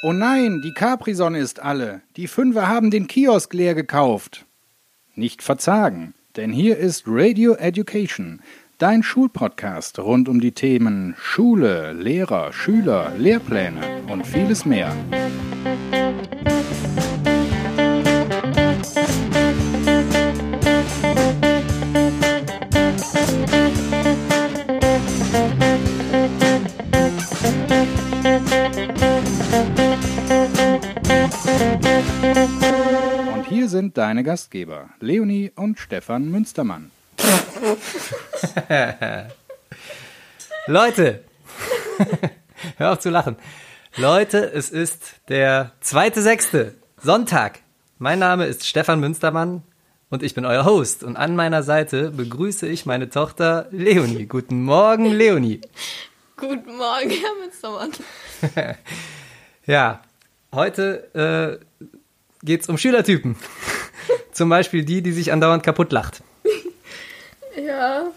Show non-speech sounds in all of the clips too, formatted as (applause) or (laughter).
Oh nein, die Capri-Sonne ist alle. Die Fünfer haben den Kiosk leer gekauft. Nicht verzagen, denn hier ist Radio Education, dein Schulpodcast rund um die Themen Schule, Lehrer, Schüler, Lehrpläne und vieles mehr. Sind deine Gastgeber, Leonie und Stefan Münstermann. (laughs) Leute, (laughs) hör auf zu lachen. Leute, es ist der zweite Sechste, Sonntag. Mein Name ist Stefan Münstermann und ich bin euer Host. Und an meiner Seite begrüße ich meine Tochter Leonie. Guten Morgen, Leonie. (laughs) Guten Morgen, Herr Münstermann. Ja, heute äh, geht es um Schülertypen. (laughs) Zum Beispiel die, die sich andauernd kaputt lacht. Ja,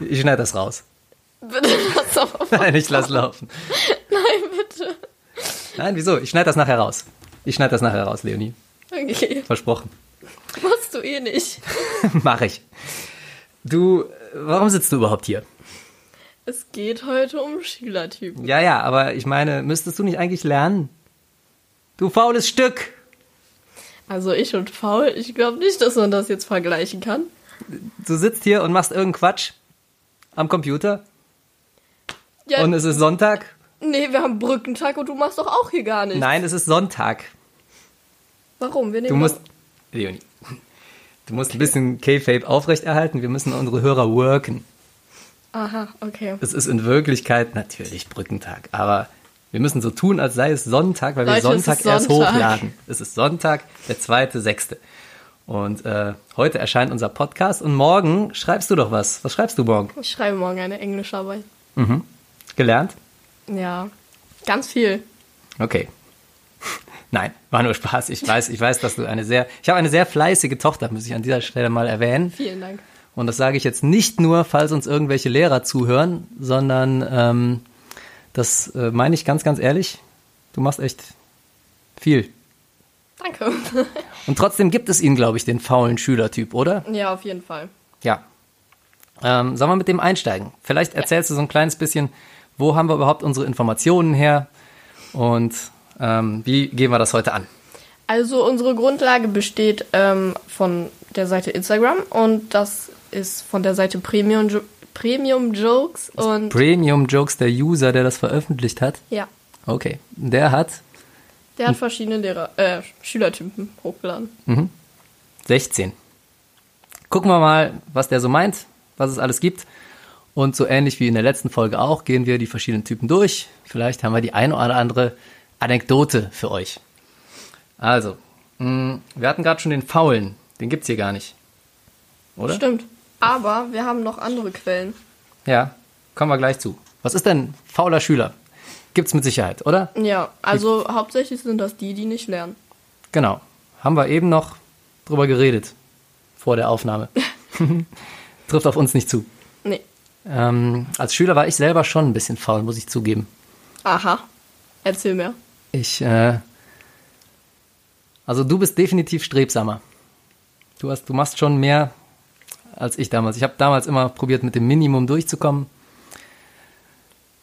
Ich schneide das raus. bitte lass mal. (laughs) Nein, ich lass laufen. Nein, bitte. Nein, wieso? Ich schneide das nachher raus. Ich schneide das nachher raus, Leonie. Okay, Versprochen. machst du eh nicht. (laughs) Mach ich. Du, warum sitzt du überhaupt hier? Es geht heute um Schülertypen. Ja, ja, aber ich meine, müsstest du nicht eigentlich lernen? Du faules Stück! Also ich und Paul, ich glaube nicht, dass man das jetzt vergleichen kann. Du sitzt hier und machst irgendeinen Quatsch am Computer Ja, und es ist Sonntag. nee, wir haben Brückentag und du machst doch auch hier gar nichts. Nein, es ist Sonntag. Warum? Wir nehmen Du musst, Leonie, du musst ein bisschen K-Fape aufrechterhalten. Wir müssen unsere Hörer worken. Aha, okay. Es ist in Wirklichkeit natürlich Brückentag, aber wir müssen so tun, als sei es Sonntag, weil wir Leute, es Sonntag ist erst Sonntag. hochladen. Es ist Sonntag, der zweite, sechste. Und äh, heute erscheint unser Podcast und morgen schreibst du doch was. Was schreibst du morgen? Ich schreibe morgen eine Englischarbeit. Gelernt? Ja, ganz viel. Okay. (laughs) Nein, war nur Spaß. Ich weiß, ich weiß, dass du eine sehr, ich habe eine sehr fleißige Tochter, muss ich an dieser Stelle mal erwähnen. Vielen Dank. Und das sage ich jetzt nicht nur, falls uns irgendwelche Lehrer zuhören, sondern ähm, das äh, meine ich ganz, ganz ehrlich. Du machst echt viel. Danke. (laughs) Und trotzdem gibt es ihn, glaube ich, den faulen Schülertyp, oder? ja, auf jeden Fall. Ja. Ähm, sollen wir mit dem einsteigen? Vielleicht erzählst du so ein kleines bisschen, wo haben wir überhaupt unsere Informationen her und ähm, wie gehen wir das heute an? Also unsere Grundlage besteht ähm, von der Seite Instagram und das ist von der Seite Premium, Jo- Premium Jokes und Premium Jokes, der User, der das veröffentlicht hat. ja, Okay. Der hat der hat verschiedene Lehrer, äh, Schülertypen hochgeladen. 16. Gucken wir mal, was der so meint, was es alles gibt. Und so ähnlich wie in der letzten Folge auch, gehen wir die verschiedenen Typen durch. Vielleicht haben wir die eine oder andere Anekdote für euch. Also, mh, wir hatten gerade schon den Faulen. Den gibt's hier gar nicht. Oder? Stimmt. Aber wir haben noch andere Quellen. Ja, kommen wir gleich zu. Was ist denn fauler Schüler? Gibt's mit Sicherheit, oder? Ja, also hauptsächlich sind das die, die nicht lernen. Genau. Haben wir eben noch drüber geredet. Vor der Aufnahme. (laughs) (laughs) Trifft auf uns nicht zu. Nee. Ähm, als Schüler war ich selber schon ein bisschen faul, muss ich zugeben. Aha. Erzähl mehr. Ich, äh, also du bist definitiv strebsamer. Du hast, du machst schon mehr als ich damals. Ich habe damals immer probiert, mit dem Minimum durchzukommen.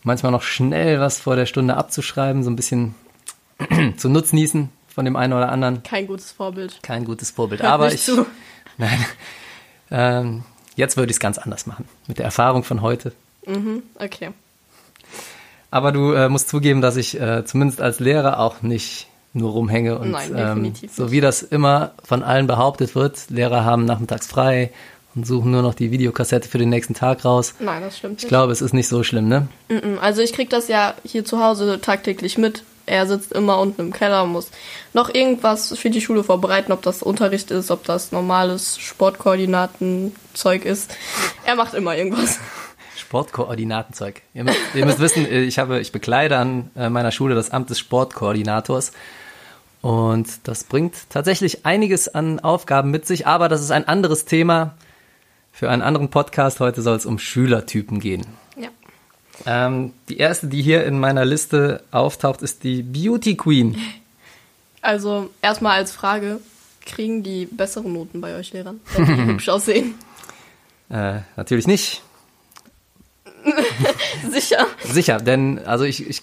Manchmal noch schnell was vor der Stunde abzuschreiben, so ein bisschen (clears throat) zu nutznießen von dem einen oder anderen. Kein gutes Vorbild. Kein gutes Vorbild. Hört Aber ich, zu. (laughs) nein, ähm, jetzt würde ich es ganz anders machen. Mit der Erfahrung von heute. Okay. Aber du äh, musst zugeben, dass ich äh, zumindest als Lehrer auch nicht nur rumhänge und Nein, ähm, so wie das immer von allen behauptet wird, Lehrer haben nachmittags frei und suchen nur noch die Videokassette für den nächsten Tag raus. Nein, das stimmt Ich nicht. glaube, es ist nicht so schlimm, ne? Also ich krieg das ja hier zu Hause tagtäglich mit. Er sitzt immer unten im Keller und muss noch irgendwas für die Schule vorbereiten, ob das Unterricht ist, ob das normales Sportkoordinatenzeug ist. Er macht immer irgendwas. Sportkoordinatenzeug. Ihr müsst, ihr müsst wissen, äh, ich habe, ich bekleide an äh, meiner Schule das Amt des Sportkoordinators. Und das bringt tatsächlich einiges an Aufgaben mit sich, aber das ist ein anderes Thema für einen anderen Podcast. Heute soll es um Schülertypen gehen. Ja. Ähm, die erste, die hier in meiner Liste auftaucht, ist die Beauty Queen. Also erstmal als Frage, kriegen die bessere Noten bei euch Lehrern, wenn die (laughs) hübsch aussehen? Äh, natürlich nicht. (laughs) Sicher. Sicher, denn also ich, ich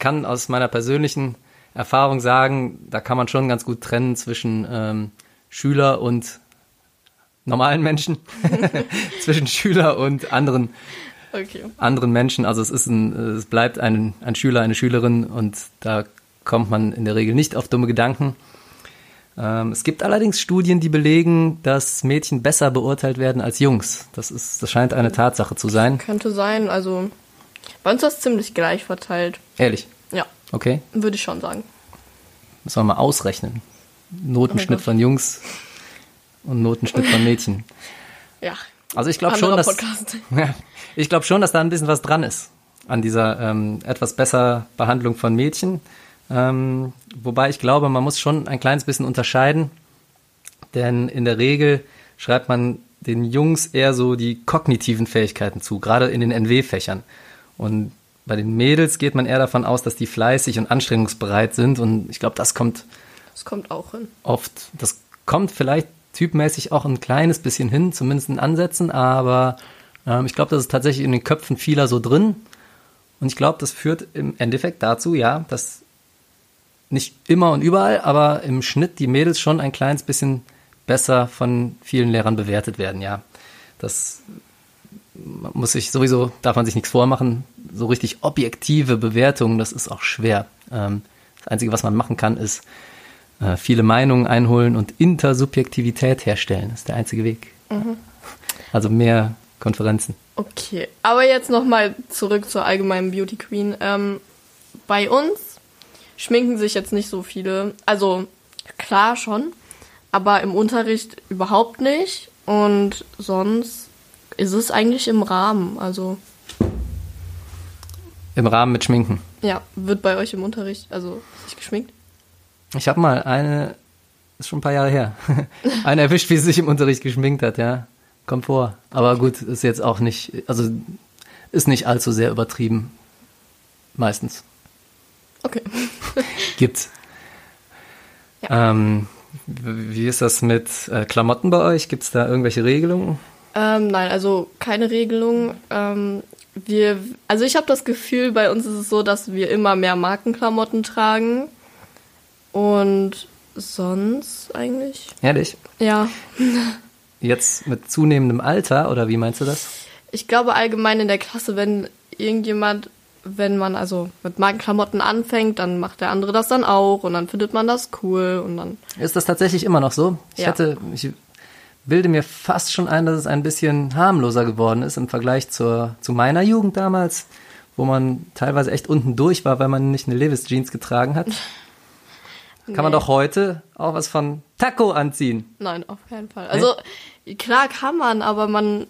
kann aus meiner persönlichen Erfahrung sagen, da kann man schon ganz gut trennen zwischen ähm, Schüler und normalen Menschen, (laughs) (laughs) zwischen Schüler und anderen Okay. anderen Menschen. Also es ist ein, es bleibt ein, ein Schüler, eine Schülerin und da kommt man in der Regel nicht auf dumme Gedanken. Ähm, es gibt allerdings Studien, die belegen, dass Mädchen besser beurteilt werden als Jungs. Das ist, das scheint eine Tatsache zu sein. Könnte sein, also bei uns ist das ziemlich gleich verteilt. Ehrlich. Ja, Okay. würde ich schon sagen. Müssen wir mal ausrechnen. Notenschnitt Gott. von Jungs und Notenschnitt von Mädchen. Ja. Also ich glaube schon, dass. (laughs) Ja, ich glaube schon, dass da ein bisschen was dran ist an dieser ähm, etwas besser Behandlung von Mädchen. Ähm, wobei ich glaube, man muss schon ein kleines bisschen unterscheiden, denn in der Regel schreibt man den Jungs eher so die kognitiven Fähigkeiten zu, gerade in den NW-Fächern. Und bei den Mädels geht man eher davon aus, dass die fleißig und anstrengungsbereit sind. Und ich glaube, das kommt Das kommt auch hin. oft, das kommt vielleicht typmäßig auch ein kleines bisschen hin, zumindest in Ansätzen, aber ähm, ich glaube, das ist tatsächlich in den Köpfen vieler so drin. Und ich glaube, das führt im Endeffekt dazu, ja, dass nicht immer und überall, aber im Schnitt die Mädels schon ein kleines bisschen besser von vielen Lehrern bewertet werden, ja. Das muss sich sowieso, darf man sich nichts vormachen, so richtig objektive Bewertungen, das ist auch schwer. Ähm, das Einzige, was man machen kann, ist äh, viele Meinungen einholen und Intersubjektivität herstellen. Das ist der einzige Weg. Also mehr Konferenzen. Okay, aber jetzt nochmal zurück zur allgemeinen Beauty Queen. Ähm, bei uns schminken sich jetzt nicht so viele. Also klar schon, aber im Unterricht überhaupt nicht. Und sonst ist es eigentlich im Rahmen. Also Im Rahmen mit Schminken. ja, wird bei euch im Unterricht also sich geschminkt? Ich habe mal eine, ist schon ein paar Jahre her, (laughs) eine erwischt, wie sie sich im Unterricht geschminkt hat, ja. Kommt vor. Aber gut, ist jetzt auch nicht, also ist nicht allzu sehr übertrieben. Meistens. Okay. (laughs) Gibt's. Ähm, wie ist das mit äh, Klamotten bei euch? Gibt's da irgendwelche Regelungen? Ähm, nein, also keine Regelung. Ähm, wir, also ich habe das Gefühl, bei uns ist es so, dass wir immer mehr Markenklamotten tragen. Und sonst eigentlich? Ehrlich? Ja. (laughs) Jetzt mit zunehmendem Alter, oder wie meinst du das? Ich glaube allgemein in der Klasse, wenn irgendjemand, wenn man also mit Markenklamotten anfängt, dann macht der andere das dann auch und dann findet man das cool und dann. Ist das tatsächlich immer noch so? Ich Ja. hatte, ich bilde mir fast schon ein, dass es ein bisschen harmloser geworden ist im Vergleich zur, zu meiner Jugend damals, wo man teilweise echt unten durch war, weil man nicht eine Levis Jeans getragen hat. (laughs) Kann man Nee. doch heute auch was von Taco anziehen. Nein, auf keinen Fall. Also klar kann man, aber man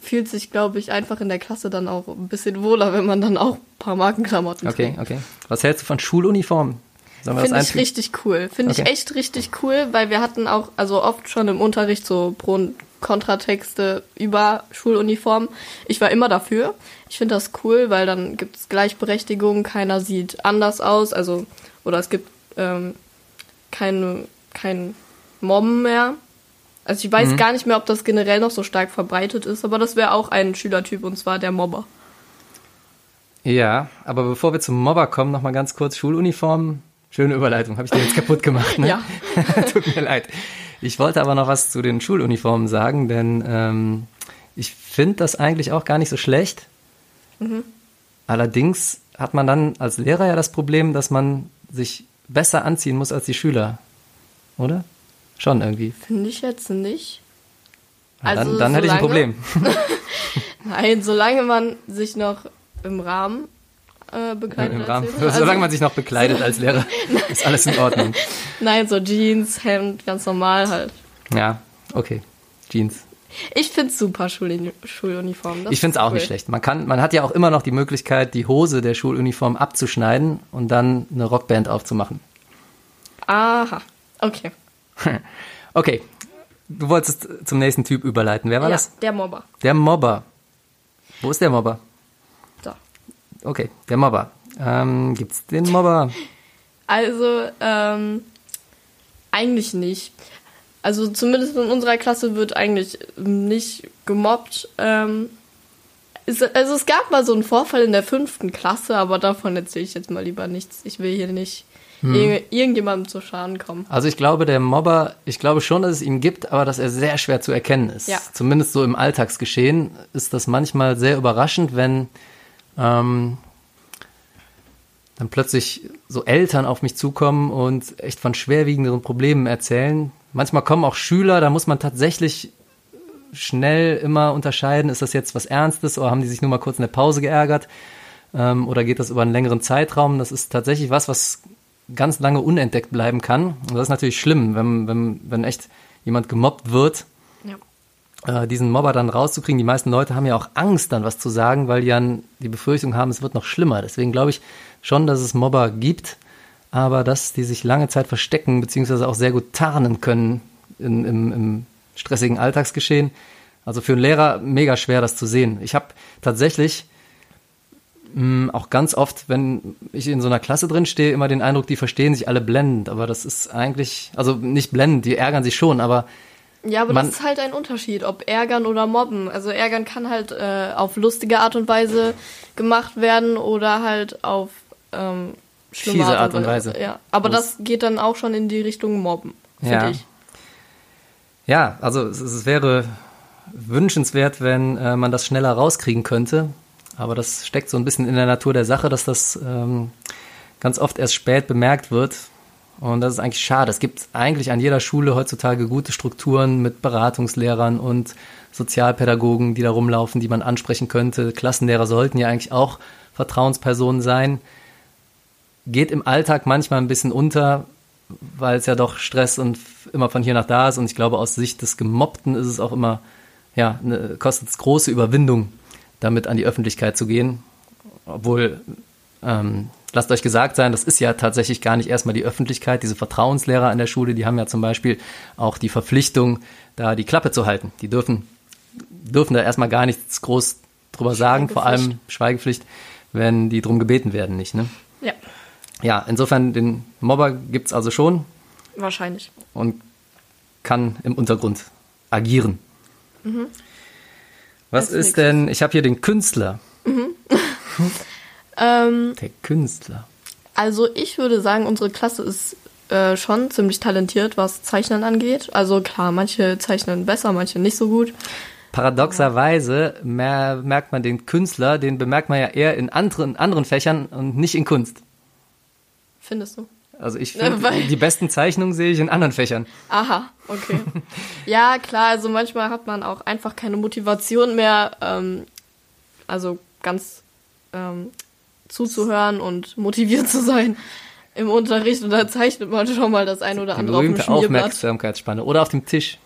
fühlt sich, glaube ich, einfach in der Klasse dann auch ein bisschen wohler, wenn man dann auch ein paar Markenklamotten Okay, trägt. okay. Was hältst du von Schuluniformen? Finde ich richtig cool. Finde Okay. ich echt richtig cool, weil wir hatten auch, also oft schon im Unterricht so Pro- und Kontratexte über Schuluniformen. Ich war immer dafür. Ich finde das cool, weil dann gibt es Gleichberechtigung, keiner sieht anders aus, also, oder es gibt ähm, keine, kein Mobben mehr. Also ich Mhm. weiß gar nicht mehr, ob das generell noch so stark verbreitet ist, aber das wäre auch ein Schülertyp und zwar der Mobber. Ja, aber bevor wir zum Mobber kommen, noch mal ganz kurz Schuluniformen. Schöne Überleitung, habe ich dir jetzt kaputt gemacht, ne? Ja. (laughs) Tut mir leid. Ich wollte aber noch was zu den Schuluniformen sagen, denn ähm, ich finde das eigentlich auch gar nicht so schlecht. Allerdings hat man dann als Lehrer ja das Problem, dass man sich besser anziehen muss als die Schüler. Oder? Schon irgendwie. Finde ich jetzt nicht. Dann Also dann hätte ich ein Problem. (laughs) Nein, solange man sich noch im Rahmen äh, bekleidet. Im Rahmen, Lehrer. solange Also- man sich noch bekleidet als Lehrer, (laughs) ist alles in Ordnung. Nein, so Jeans, Hemd, ganz normal halt. Ja, okay. Jeans. Ich find's super, Schuluni Schuluniform. Das Ich finde es auch cool. nicht schlecht. Man kann, man hat ja auch immer noch die Möglichkeit, die Hose der Schuluniform abzuschneiden und dann eine Rockband aufzumachen. Aha, okay. (laughs) Okay, du wolltest zum nächsten Typ überleiten. Wer war ja, das? der Mobber. Der Mobber. Wo ist der Mobber? Okay, der Mobber. Ähm, gibt's den Mobber? (laughs) Also, ähm, eigentlich nicht. Also zumindest in unserer Klasse wird eigentlich nicht gemobbt. Ähm, es, also es gab mal so einen Vorfall in der fünften Klasse, aber davon erzähle ich jetzt mal lieber nichts. Ich will hier nicht ir irgendjemandem zu Schaden kommen. Also ich glaube, der Mobber, ich glaube schon, dass es ihn gibt, aber dass er sehr schwer zu erkennen ist. Ja. Zumindest so im Alltagsgeschehen ist das manchmal sehr überraschend, wenn ähm, dann plötzlich so Eltern auf mich zukommen und echt von schwerwiegenderen Problemen erzählen. Manchmal kommen auch Schüler, da muss man tatsächlich schnell immer unterscheiden, ist das jetzt was Ernstes oder haben die sich nur mal kurz in der Pause geärgert ähm, oder geht das über einen längeren Zeitraum. Das ist tatsächlich was, was ganz lange unentdeckt bleiben kann. Und das ist natürlich schlimm, wenn, wenn, wenn echt jemand gemobbt wird, Ja. äh, diesen Mobber dann rauszukriegen. Die meisten Leute haben ja auch Angst, dann was zu sagen, weil die dann die Befürchtung haben, es wird noch schlimmer. Deswegen glaube ich schon, dass es Mobber gibt, aber dass die sich lange Zeit verstecken, beziehungsweise auch sehr gut tarnen können in, im, im stressigen Alltagsgeschehen. Also für einen Lehrer mega schwer, das zu sehen. Ich habe tatsächlich mh, auch ganz oft, wenn ich in so einer Klasse drin stehe, immer den Eindruck, die verstehen sich alle blendend. Aber das ist eigentlich, also nicht blendend, die ärgern sich schon, aber Ja, aber Man- das ist halt ein Unterschied, ob ärgern oder mobben. Also ärgern kann halt äh, auf lustige Art und Weise gemacht werden oder halt auf ähm, schlimme Fiese Art und Weise. Ja, aber Wo das geht dann auch schon in die Richtung mobben, finde Ja. ich. Ja, also es, es wäre wünschenswert, wenn äh, man das schneller rauskriegen könnte. Aber das steckt so ein bisschen in der Natur der Sache, dass das ähm, ganz oft erst spät bemerkt wird. Und das ist eigentlich schade. Es gibt eigentlich an jeder Schule heutzutage gute Strukturen mit Beratungslehrern und Sozialpädagogen, die da rumlaufen, die man ansprechen könnte. Klassenlehrer sollten ja eigentlich auch Vertrauenspersonen sein. Geht im Alltag manchmal ein bisschen unter, weil es ja doch Stress und immer von hier nach da ist. Und ich glaube, aus Sicht des Gemobbten ist es auch immer, ja, ne, kostet es große Überwindung, damit an die Öffentlichkeit zu gehen. Obwohl, ähm, lasst euch gesagt sein, das ist ja tatsächlich gar nicht erstmal die Öffentlichkeit. Diese Vertrauenslehrer an der Schule, die haben ja zum Beispiel auch die Verpflichtung, da die Klappe zu halten. Die dürfen, dürfen da erstmal gar nichts groß drüber sagen, vor allem Schweigepflicht. Schweigepflicht, wenn die drum gebeten werden, nicht, ne? Ja, Ja, insofern den Mobber gibt's also schon wahrscheinlich. und kann im Untergrund agieren. Was Als ist nächstes. denn, ich habe hier den Künstler. (laughs) Ähm, Der Künstler. also ich würde sagen, unsere Klasse ist äh, schon ziemlich talentiert, was Zeichnen angeht. Also klar, manche zeichnen besser, manche nicht so gut. Paradoxerweise mer merkt man den Künstler, den bemerkt man ja eher in anderen, anderen Fächern und nicht in Kunst. Findest du? Also ich (laughs) Ja, finde, die besten Zeichnungen sehe ich in anderen Fächern. Aha, okay. (laughs) ja, klar, also manchmal hat man auch einfach keine Motivation mehr, ähm, also ganz ähm, zuzuhören und motiviert zu sein im Unterricht und da zeichnet man schon mal das ein oder Die andere auf dem. Aufmerksamkeitsspanne. Oder auf dem Tisch.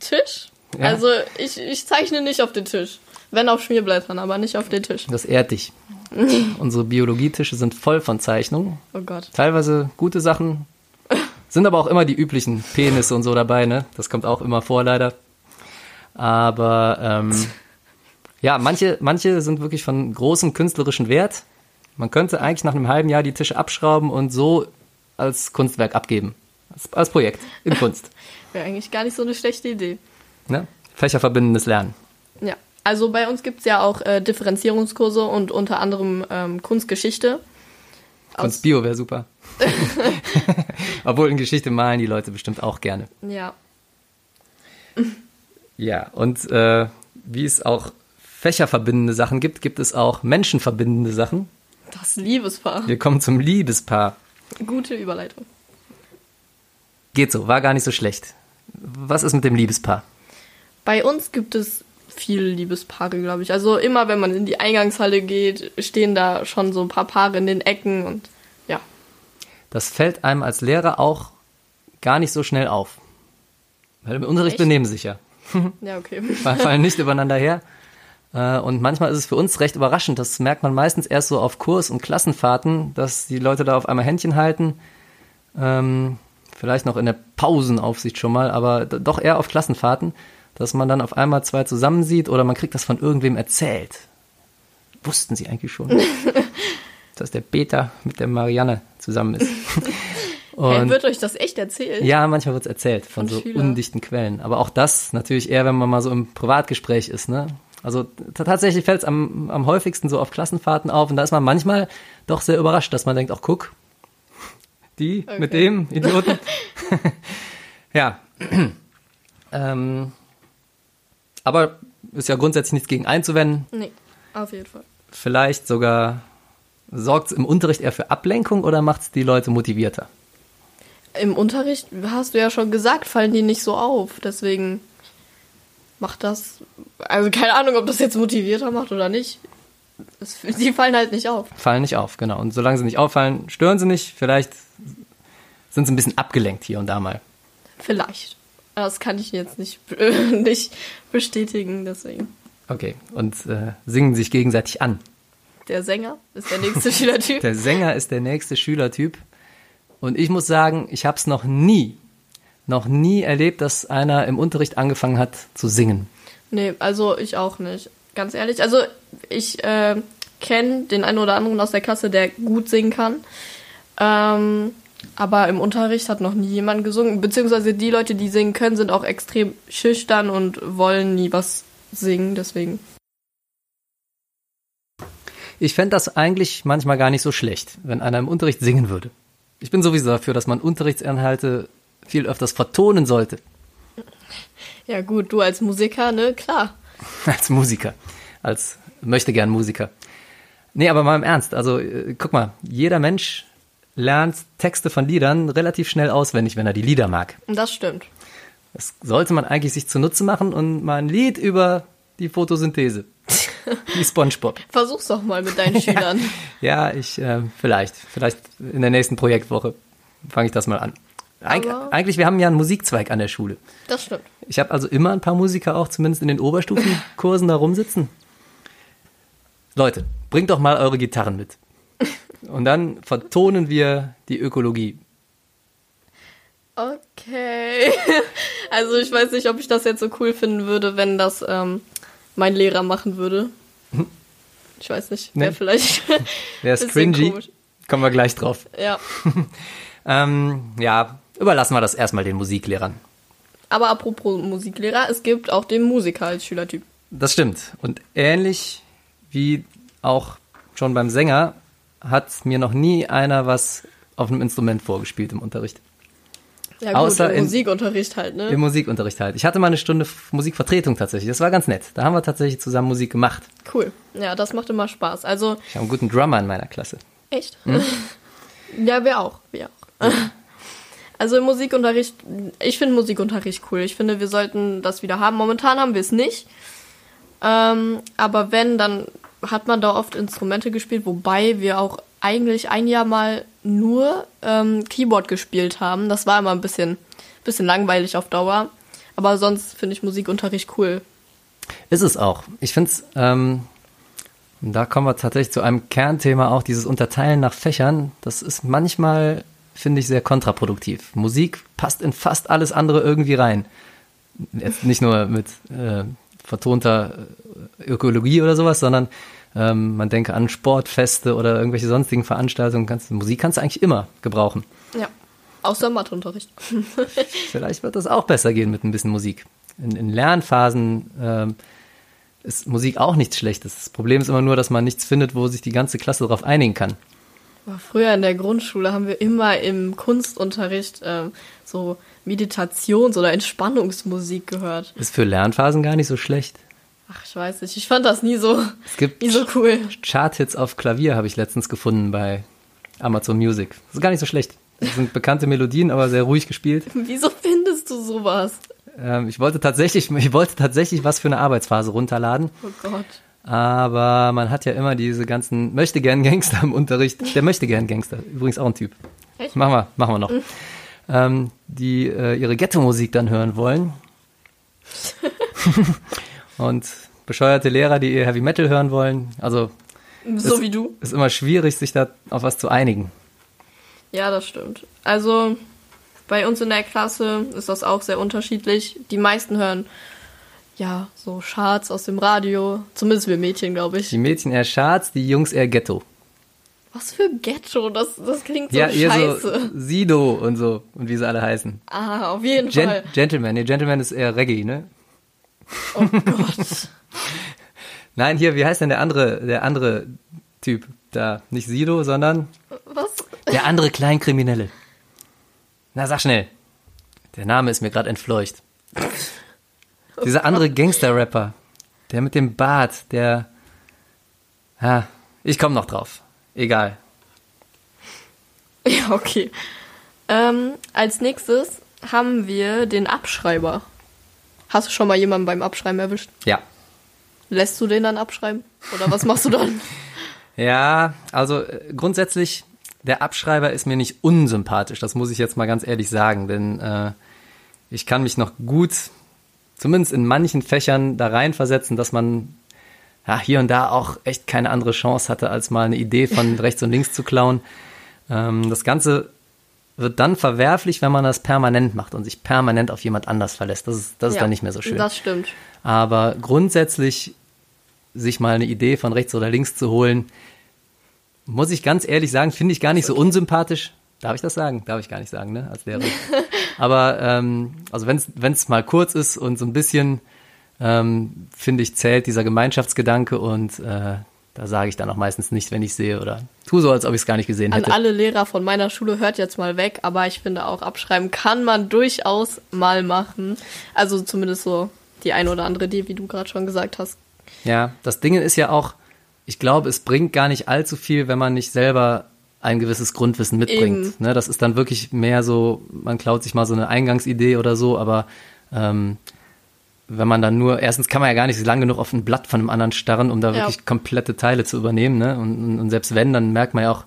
Tisch? Ja. Also ich, ich zeichne nicht auf den Tisch. Wenn auf Schmierblättern, aber nicht auf den Tisch. Das ehrt dich. (laughs) Unsere Biologietische sind voll von Zeichnungen. Oh Gott. Teilweise gute Sachen, sind aber auch immer die üblichen Penisse und so dabei, ne? Das kommt auch immer vor, leider. Aber ähm, (laughs) ja, manche, manche sind wirklich von großem künstlerischen Wert. Man könnte eigentlich nach einem halben Jahr die Tische abschrauben und so als Kunstwerk abgeben. Als, als Projekt in Kunst. (laughs) Wäre eigentlich gar nicht so eine schlechte Idee. Ne? Fächerverbindendes Lernen. Ja. Also bei uns gibt's ja auch äh, Differenzierungskurse und unter anderem ähm, Kunstgeschichte. Kunstbio wäre super. (laughs) (laughs) Obwohl in Geschichte malen die Leute bestimmt auch gerne. Ja. Ja, und äh, wie es auch fächerverbindende Sachen gibt, gibt es auch menschenverbindende Sachen. Das Liebespaar. Wir kommen zum Liebespaar. Gute Überleitung. Geht so, war gar nicht so schlecht. Was ist mit dem Liebespaar? Bei uns gibt es viele Liebespaare, glaube ich. Also immer, wenn man in die Eingangshalle geht, stehen da schon so ein paar Paare in den Ecken und ja. Das fällt einem als Lehrer auch gar nicht so schnell auf. Weil im Unterricht Echt? benehmen sich ja. (laughs) Ja, okay. (laughs) fallen nicht übereinander her. Äh, Und manchmal ist es für uns recht überraschend. Das merkt man meistens erst so auf Kurs- und Klassenfahrten, dass die Leute da auf einmal Händchen halten. Ähm, vielleicht noch in der Pausenaufsicht schon mal, aber doch eher auf Klassenfahrten, dass man dann auf einmal zwei zusammensieht oder man kriegt das von irgendwem erzählt. wussten sie eigentlich schon, (laughs) dass der Peter mit der Marianne zusammen ist. (laughs) Hey, Und wird euch das echt erzählt? ja, manchmal wird es erzählt von, Von so Schülern. undichten Quellen. Aber auch das natürlich eher, wenn man mal so im Privatgespräch ist. Ne? Also tatsächlich fällt es am, am häufigsten so auf Klassenfahrten auf. Und da ist man manchmal doch sehr überrascht, dass man denkt, ach guck, die mit Okay. dem Idioten. (laughs) ja. (clears throat) ähm, aber ist ja grundsätzlich nichts gegen einzuwenden. Nee, auf jeden Fall. Vielleicht sogar sorgt es im Unterricht eher für Ablenkung oder macht es die Leute motivierter? Im Unterricht, hast du ja schon gesagt, fallen die nicht so auf. Deswegen macht das. Also keine Ahnung, ob das jetzt motivierter macht oder nicht. Es, (laughs) die fallen halt nicht auf. fallen nicht auf, genau. Und solange sie nicht auffallen, stören sie nicht. Vielleicht sind sie ein bisschen abgelenkt hier und da mal. Vielleicht. Aber Das kann ich jetzt nicht, (laughs) nicht bestätigen, deswegen. Okay, und äh, singen sich gegenseitig an. Der Sänger ist der nächste (laughs) Schülertyp. Der Sänger ist der nächste Schülertyp. Und ich muss sagen, ich habe es noch nie, noch nie erlebt, dass einer im Unterricht angefangen hat zu singen. Nee, also ich auch nicht. Ganz ehrlich. Also ich äh, kenne den einen oder anderen aus der Klasse, der gut singen kann. Ähm, aber im Unterricht hat noch nie jemand gesungen. Beziehungsweise die Leute, die singen können, sind auch extrem schüchtern und wollen nie was singen. Deswegen. Ich fände das eigentlich manchmal gar nicht so schlecht, wenn einer im Unterricht singen würde. Ich bin sowieso dafür, dass man Unterrichtsinhalte viel öfters vertonen sollte. Ja gut, du als Musiker, ne? Klar. (laughs) Als Musiker. Als möchte gern Musiker. Nee, aber mal im Ernst. Also, äh, guck mal, jeder Mensch lernt Texte von Liedern relativ schnell auswendig, wenn er die Lieder mag. Das stimmt. Das sollte man eigentlich sich zunutze machen und mal ein Lied über die Photosynthese. (laughs) Wie SpongeBob. Versuch's doch mal mit deinen (laughs) Schülern. Ja, ich, äh, vielleicht. Vielleicht in der nächsten Projektwoche fange ich das mal an. Eig Aber- eigentlich, wir haben ja einen Musikzweig an der Schule. Das stimmt. Ich habe also immer ein paar Musiker auch zumindest in den Oberstufenkursen da rumsitzen. Leute, bringt doch mal eure Gitarren mit. Und dann vertonen wir die Ökologie. Okay. (laughs) Also ich weiß nicht, ob ich das jetzt so cool finden würde, wenn das ähm, mein Lehrer machen würde. Ich weiß nicht. Wäre Nee. vielleicht. (laughs) Wer ist bisschen cringy? komisch. Kommen wir gleich drauf. Ja. (laughs) Ähm, ja, überlassen wir das erstmal den Musiklehrern. Aber apropos Musiklehrer, es gibt auch den Musiker als Schülertyp. Das stimmt. Und ähnlich wie auch schon beim Sänger hat mir noch nie einer was auf einem Instrument vorgespielt im Unterricht. Ja Außer gut, im in- Musikunterricht halt, ne? Im Musikunterricht halt. Ich hatte mal eine Stunde Musikvertretung tatsächlich. Das war ganz nett. Da haben wir tatsächlich zusammen Musik gemacht. Cool. Ja, das macht immer Spaß. Also, Ich habe einen guten Drummer in meiner Klasse. echt? (laughs) ja, wir auch. Wir auch. (laughs) Also im Musikunterricht, ich finde Musikunterricht cool. Ich finde, wir sollten das wieder haben. Momentan haben wir es nicht. Ähm, aber wenn, dann hat man da oft Instrumente gespielt, wobei wir auch eigentlich ein Jahr mal nur ähm, Keyboard gespielt haben. Das war immer ein bisschen, bisschen langweilig auf Dauer. Aber sonst finde ich Musikunterricht cool. Ist es auch. Ich finde es, ähm, da kommen wir tatsächlich zu einem Kernthema auch, dieses Unterteilen nach Fächern. Das ist manchmal, finde ich, sehr kontraproduktiv. Musik passt in fast alles andere irgendwie rein. Jetzt nicht nur mit äh, vertonter äh, Ökologie oder sowas, sondern ähm, man denke an Sportfeste oder irgendwelche sonstigen Veranstaltungen. Kannst, Musik kannst du eigentlich immer gebrauchen. Ja. Außer Matheunterricht. (laughs) Vielleicht wird das auch besser gehen mit ein bisschen Musik. In, in Lernphasen ähm, ist Musik auch nichts Schlechtes. Das Problem ist immer nur, dass man nichts findet, wo sich die ganze Klasse darauf einigen kann. Früher in der Grundschule haben wir immer im Kunstunterricht ähm, so Meditations- oder Entspannungsmusik gehört. Ist für Lernphasen gar nicht so schlecht. Ach, ich weiß nicht. Ich fand das nie so, Es gibt nie so cool. Charthits auf Klavier, habe ich letztens gefunden bei Amazon Music. Das ist gar nicht so schlecht. Das sind bekannte Melodien, aber sehr ruhig gespielt. (laughs) Wieso findest du sowas? Ähm, ich wollte tatsächlich, (laughs) ich wollte tatsächlich was für eine Arbeitsphase runterladen. Oh Gott. Aber man hat ja immer diese ganzen Möchtegern-Gangster im Unterricht. Der Möchtegern-Gangster, übrigens auch ein Typ. Echt? Machen wir, machen wir noch. Ähm, die äh, ihre Ghetto-Musik dann hören wollen. (laughs) Und bescheuerte Lehrer, die ihr Heavy Metal hören wollen. Also So Es- wie du. ist immer schwierig, sich da auf was zu einigen. Ja, das stimmt. Also bei uns in der Klasse ist das auch sehr unterschiedlich. Die meisten hören ja, so Charts aus dem Radio. Zumindest wir Mädchen, glaube ich. Die Mädchen eher Charts, die Jungs eher Ghetto. Was für Ghetto? Das, das klingt so ja, scheiße. so Sido und so und wie sie alle heißen. Ah, auf jeden Gen Fall. Gentleman, nee, Gentleman ist eher Reggae, ne? Oh Gott. (laughs) Nein, hier, wie heißt denn der andere, der andere Typ da? Nicht Sido, sondern Was? der andere Kleinkriminelle. Na, sag schnell. Der Name ist mir gerade entfleucht. (laughs) Dieser andere Gangster-Rapper, der mit dem Bart, der. Ja, ich komme noch drauf. Egal. (laughs) Ja, okay. Ähm, als nächstes haben wir den Abschreiber. Hast du schon mal jemanden beim Abschreiben erwischt? Ja. Lässt du den dann abschreiben? Oder was machst du dann? (laughs) (laughs) Ja, also äh, grundsätzlich, der Abschreiber ist mir nicht unsympathisch, das muss ich jetzt mal ganz ehrlich sagen, denn äh, ich kann mich noch gut, zumindest in manchen Fächern, da reinversetzen, dass man ja, hier und da auch echt keine andere Chance hatte, als mal eine Idee von (laughs) rechts und links zu klauen. Ähm, das Ganze wird dann verwerflich, wenn man das permanent macht und sich permanent auf jemand anders verlässt. Das ist, das ist Ja, dann nicht mehr so schön. Das stimmt. Aber grundsätzlich sich mal eine Idee von rechts oder links zu holen, muss ich ganz ehrlich sagen, finde ich gar nicht so unsympathisch. Darf ich das sagen? Darf ich gar nicht sagen, ne? Als Lehrer. (laughs) Aber ähm, also wenn es mal kurz ist und so ein bisschen, ähm, finde ich, zählt dieser Gemeinschaftsgedanke und äh, da sage ich dann auch meistens nicht, wenn ich sehe oder tu so, als ob ich es gar nicht gesehen An hätte. alle Lehrer von meiner Schule hört jetzt mal weg, aber ich finde auch abschreiben kann man durchaus mal machen. Also zumindest so die eine oder andere Idee, wie du gerade schon gesagt hast. Ja, das Ding ist ja auch, ich glaube, es bringt gar nicht allzu viel, wenn man nicht selber ein gewisses Grundwissen mitbringt. Ne, das ist dann wirklich mehr so, man klaut sich mal so eine Eingangsidee oder so, aber ähm, wenn man dann nur, erstens kann man ja gar nicht lang genug auf ein Blatt von einem anderen starren, um da Ja. wirklich komplette Teile zu übernehmen. Ne? Und, und, selbst wenn, dann merkt man ja auch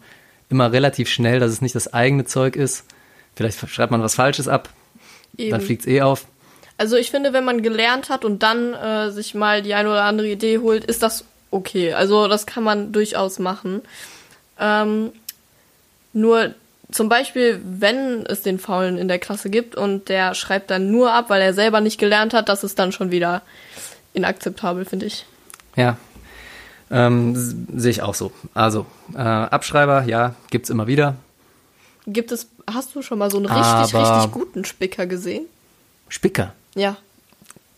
immer relativ schnell, dass es nicht das eigene Zeug ist. Vielleicht schreibt man was Falsches ab, dann Eben. fliegt's eh auf. Also ich finde, wenn man gelernt hat und dann äh, sich mal die eine oder andere Idee holt, ist das okay. Also das kann man durchaus machen. Ähm, nur zum Beispiel, wenn es den Faulen in der Klasse gibt und der schreibt dann nur ab, weil er selber nicht gelernt hat, das ist dann schon wieder inakzeptabel, finde ich. Ja, ähm, sehe ich auch so. Also, äh, Abschreiber, ja, gibt's immer wieder. Gibt es, hast du schon mal so einen richtig, Aber- richtig guten Spicker gesehen? Spicker. Ja.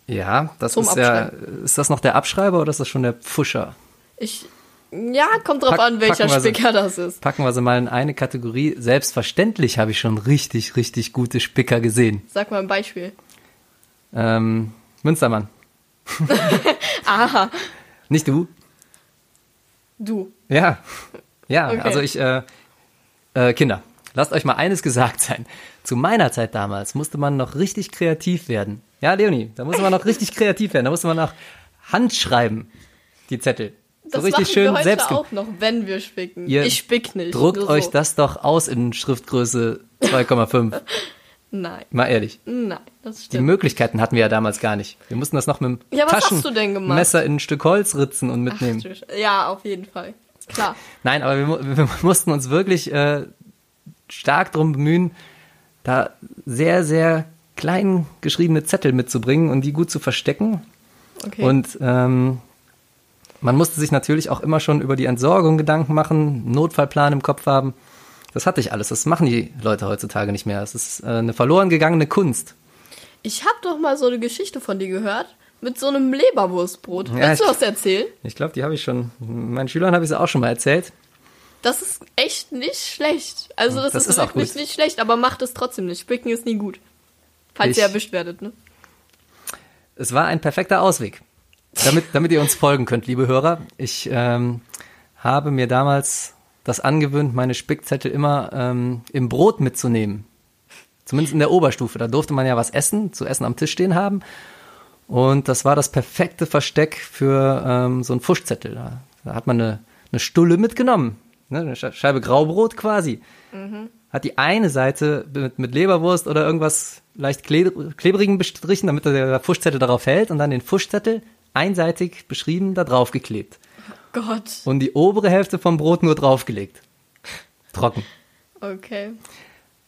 Ja, das Zum ist ja, ist das noch der Abschreiber oder ist das schon der Pfuscher? Ich, ja, kommt drauf Pack- an, welcher Spicker das ist. Packen wir sie mal in eine Kategorie. Selbstverständlich habe ich schon richtig, richtig gute Spicker gesehen. Sag mal ein Beispiel. Ähm, Münstermann. (laughs) Aha, Nicht du? du. Ja. Ja, Okay. also ich, äh, äh, Kinder, lasst euch mal eines gesagt sein. Zu meiner Zeit damals musste man noch richtig kreativ werden. Ja, Leonie, da musste man noch richtig (laughs) kreativ werden. Da musste man noch handschreiben, die Zettel. So Das richtig schön selbst. auch noch, wenn wir spicken. Ihr ich spick nicht. Druckt nur euch so. das doch aus in Schriftgröße 2,5. (laughs) Nein, Mal ehrlich. nein, das Die stimmt. Möglichkeiten hatten wir ja damals gar nicht. Wir mussten das noch mit dem Ja? Taschenmesser in ein Stück Holz ritzen und Ach, mitnehmen. Sch- ja, auf jeden Fall. Klar. (laughs) Nein, aber wir, wir (laughs) mussten uns wirklich äh, stark darum bemühen, da sehr, sehr klein geschriebene Zettel mitzubringen und die gut zu verstecken. Okay. Und ähm, man musste sich natürlich auch immer schon über die Entsorgung Gedanken machen, einen Notfallplan im Kopf haben. Das hatte ich alles. Das machen die Leute heutzutage nicht mehr. Es ist äh, eine verloren gegangene Kunst. ich habe doch mal so eine Geschichte von dir gehört mit so einem Leberwurstbrot. Ja, Willst du was erzählen? Ich glaube, die habe ich schon, meinen Schülern habe ich sie auch schon mal erzählt. Das ist echt nicht schlecht. Also das, Das ist, ist auch wirklich nicht schlecht, aber macht es trotzdem nicht. Spicken ist nie gut. Falls Ich- ihr erwischt werdet, ne? Es war ein perfekter Ausweg. Damit, damit ihr uns folgen könnt, liebe Hörer. Ich ähm, habe mir damals das angewöhnt, meine Spickzettel immer ähm, im Brot mitzunehmen. Zumindest in der Oberstufe. Da durfte man ja was essen, zu essen am Tisch stehen haben. Und das war das perfekte Versteck für ähm, so einen Fuschzettel. Da, da hat man eine, eine Stulle mitgenommen. Ne, eine Sche- Scheibe Graubrot quasi. Hat die eine Seite mit, mit Leberwurst oder irgendwas leicht kle- klebrigen bestrichen, damit der Fuschzettel darauf hält und dann den Fuschzettel einseitig beschrieben da drauf geklebt. Gott. Und die obere Hälfte vom Brot nur draufgelegt. Trocken. Okay.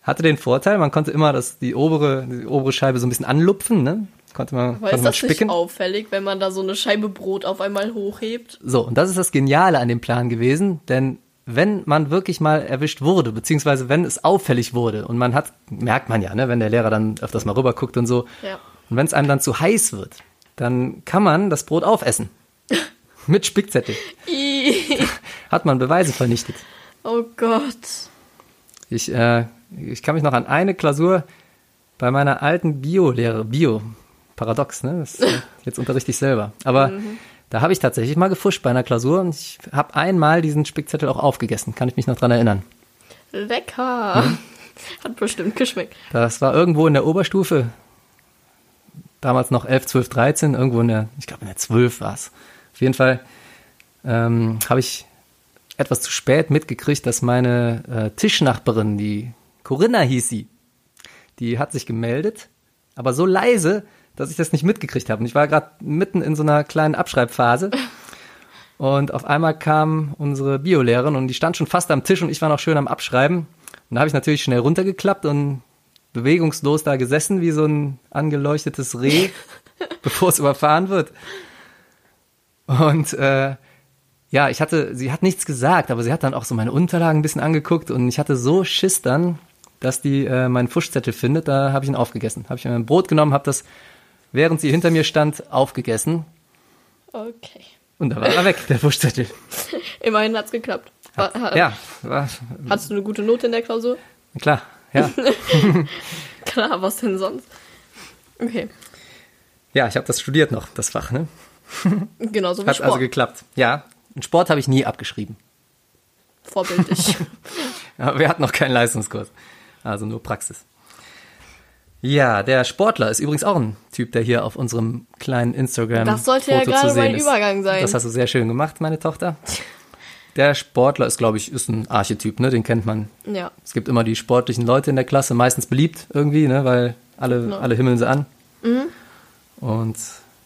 Hatte den Vorteil, man konnte immer das, die, obere, die obere Scheibe so ein bisschen anlupfen, ne? konnte man, Aber konnte ist man das nicht spicken. auffällig, wenn man da so eine Scheibe Brot auf einmal hochhebt? So, und das ist das Geniale an dem Plan gewesen, denn wenn man wirklich mal erwischt wurde, beziehungsweise wenn es auffällig wurde und man hat, merkt man ja, ne, wenn der Lehrer dann öfters mal rüber guckt und so, Ja. und wenn es einem dann zu heiß wird, dann kann man das Brot aufessen. (laughs) Mit Spickzettel. (laughs) Hat man Beweise vernichtet. Oh Gott. Ich, äh, ich kann mich noch an eine Klausur bei meiner alten Bio-Lehre, Bio, paradox, ne? Das, äh, (laughs) jetzt unterrichte ich selber. Aber da habe ich tatsächlich mal gefuscht bei einer Klausur und ich habe einmal diesen Spickzettel auch aufgegessen. Kann ich mich noch dran erinnern. Lecker. Mhm. Hat bestimmt geschmeckt. Das war irgendwo in der Oberstufe. Damals noch 11, 12, 13, irgendwo in der, ich glaube in der 12 war es. Auf jeden Fall ähm, habe ich etwas zu spät mitgekriegt, dass meine äh, Tischnachbarin, die Corinna hieß sie, die hat sich gemeldet, aber so leise, dass ich das nicht mitgekriegt habe. Und ich war gerade mitten in so einer kleinen Abschreibphase. Und auf einmal kam unsere Biolehrerin und die stand schon fast am Tisch und ich war noch schön am Abschreiben. Und da habe ich natürlich schnell runtergeklappt und bewegungslos da gesessen wie so ein angeleuchtetes Reh, (laughs) bevor es überfahren wird. Und äh, ja, ich hatte, sie hat nichts gesagt, aber sie hat dann auch so meine Unterlagen ein bisschen angeguckt und ich hatte so Schiss dann, dass die äh, meinen Fuschzettel findet. Da habe ich ihn aufgegessen. Habe ich mir ein Brot genommen, habe das, während sie hinter mir stand, aufgegessen Okay. und da war er weg, der Fuschzettel. (laughs) Immerhin hat's geklappt. War, ha- Ja, war, Hattest du eine gute Note in der Klausur? klar, ja. (laughs) Klar, was denn sonst? Okay. Ja, ich habe das studiert noch, das Fach, ne? Genauso wie Hat Sport. also geklappt. Ja, und Sport habe ich nie abgeschrieben. Vorbildlich. (laughs) Aber wir hatten noch keinen Leistungskurs. Also nur Praxis. Ja, der Sportler ist übrigens auch ein Typ, der hier auf unserem kleinen Instagram Das sollte ja gerade mein ist. Übergang sein. Das hast du sehr schön gemacht, meine Tochter. Der Sportler ist, glaube ich, ist ein Archetyp, ne? Den kennt man. ja. Es gibt immer die sportlichen Leute in der Klasse, meistens beliebt irgendwie, ne? Weil alle, Ja. alle himmeln sie an. Mhm. Und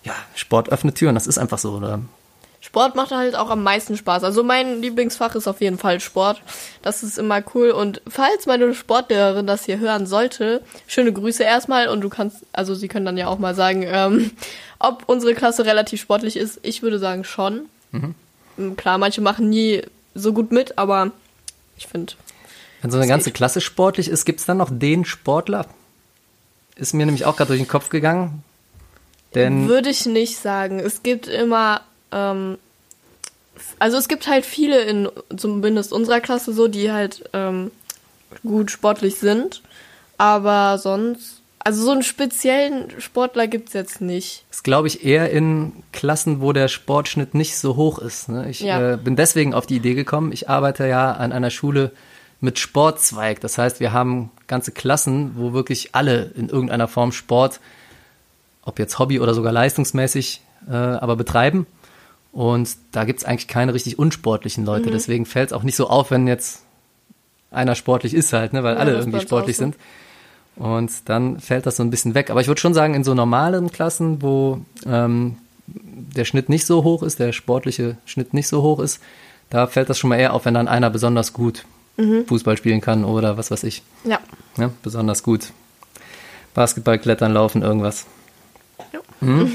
ja, Sport öffnet Türen, das ist einfach so, oder? Sport macht halt auch am meisten Spaß. Also mein Lieblingsfach ist auf jeden Fall Sport. Das ist immer cool. Und falls meine Sportlehrerin das hier hören sollte, schöne Grüße erstmal. Und du kannst, also sie können dann ja auch mal sagen, ähm, ob unsere Klasse relativ sportlich ist. Ich würde sagen schon. Ähm, Klar, manche machen nie so gut mit, aber ich finde, Wenn so eine ganze geht. Klasse sportlich ist, gibt es dann noch den Sportler? Ist mir nämlich auch gerade durch den Kopf gegangen. Denn Würde ich nicht sagen. Es gibt immer, ähm, also es gibt halt viele in zumindest unserer Klasse so, die halt ähm, gut sportlich sind. Aber sonst, also so einen speziellen Sportler gibt's jetzt nicht. ist, glaube ich, eher in Klassen, wo der Sportschnitt nicht so hoch ist. Ne? Ich Ja. äh, bin deswegen auf die Idee gekommen. Ich arbeite ja an einer Schule mit Sportzweig. Das heißt, wir haben ganze Klassen, wo wirklich alle in irgendeiner Form Sport, ob jetzt Hobby oder sogar leistungsmäßig, äh, aber betreiben. Und da gibt's eigentlich keine richtig unsportlichen Leute. Mhm. Deswegen fällt es auch nicht so auf, wenn jetzt einer sportlich ist halt, ne? weil Ja, alle das irgendwie sportlich auch so. Und dann fällt das so ein bisschen weg. Aber ich würde schon sagen, in so normalen Klassen, wo ähm, der Schnitt nicht so hoch ist, der sportliche Schnitt nicht so hoch ist, da fällt das schon mal eher auf, wenn dann einer besonders gut Mhm. Fußball spielen kann oder was weiß ich. Ja. Ne? Besonders gut. Basketball, Klettern, Laufen, irgendwas. Ja. Mhm.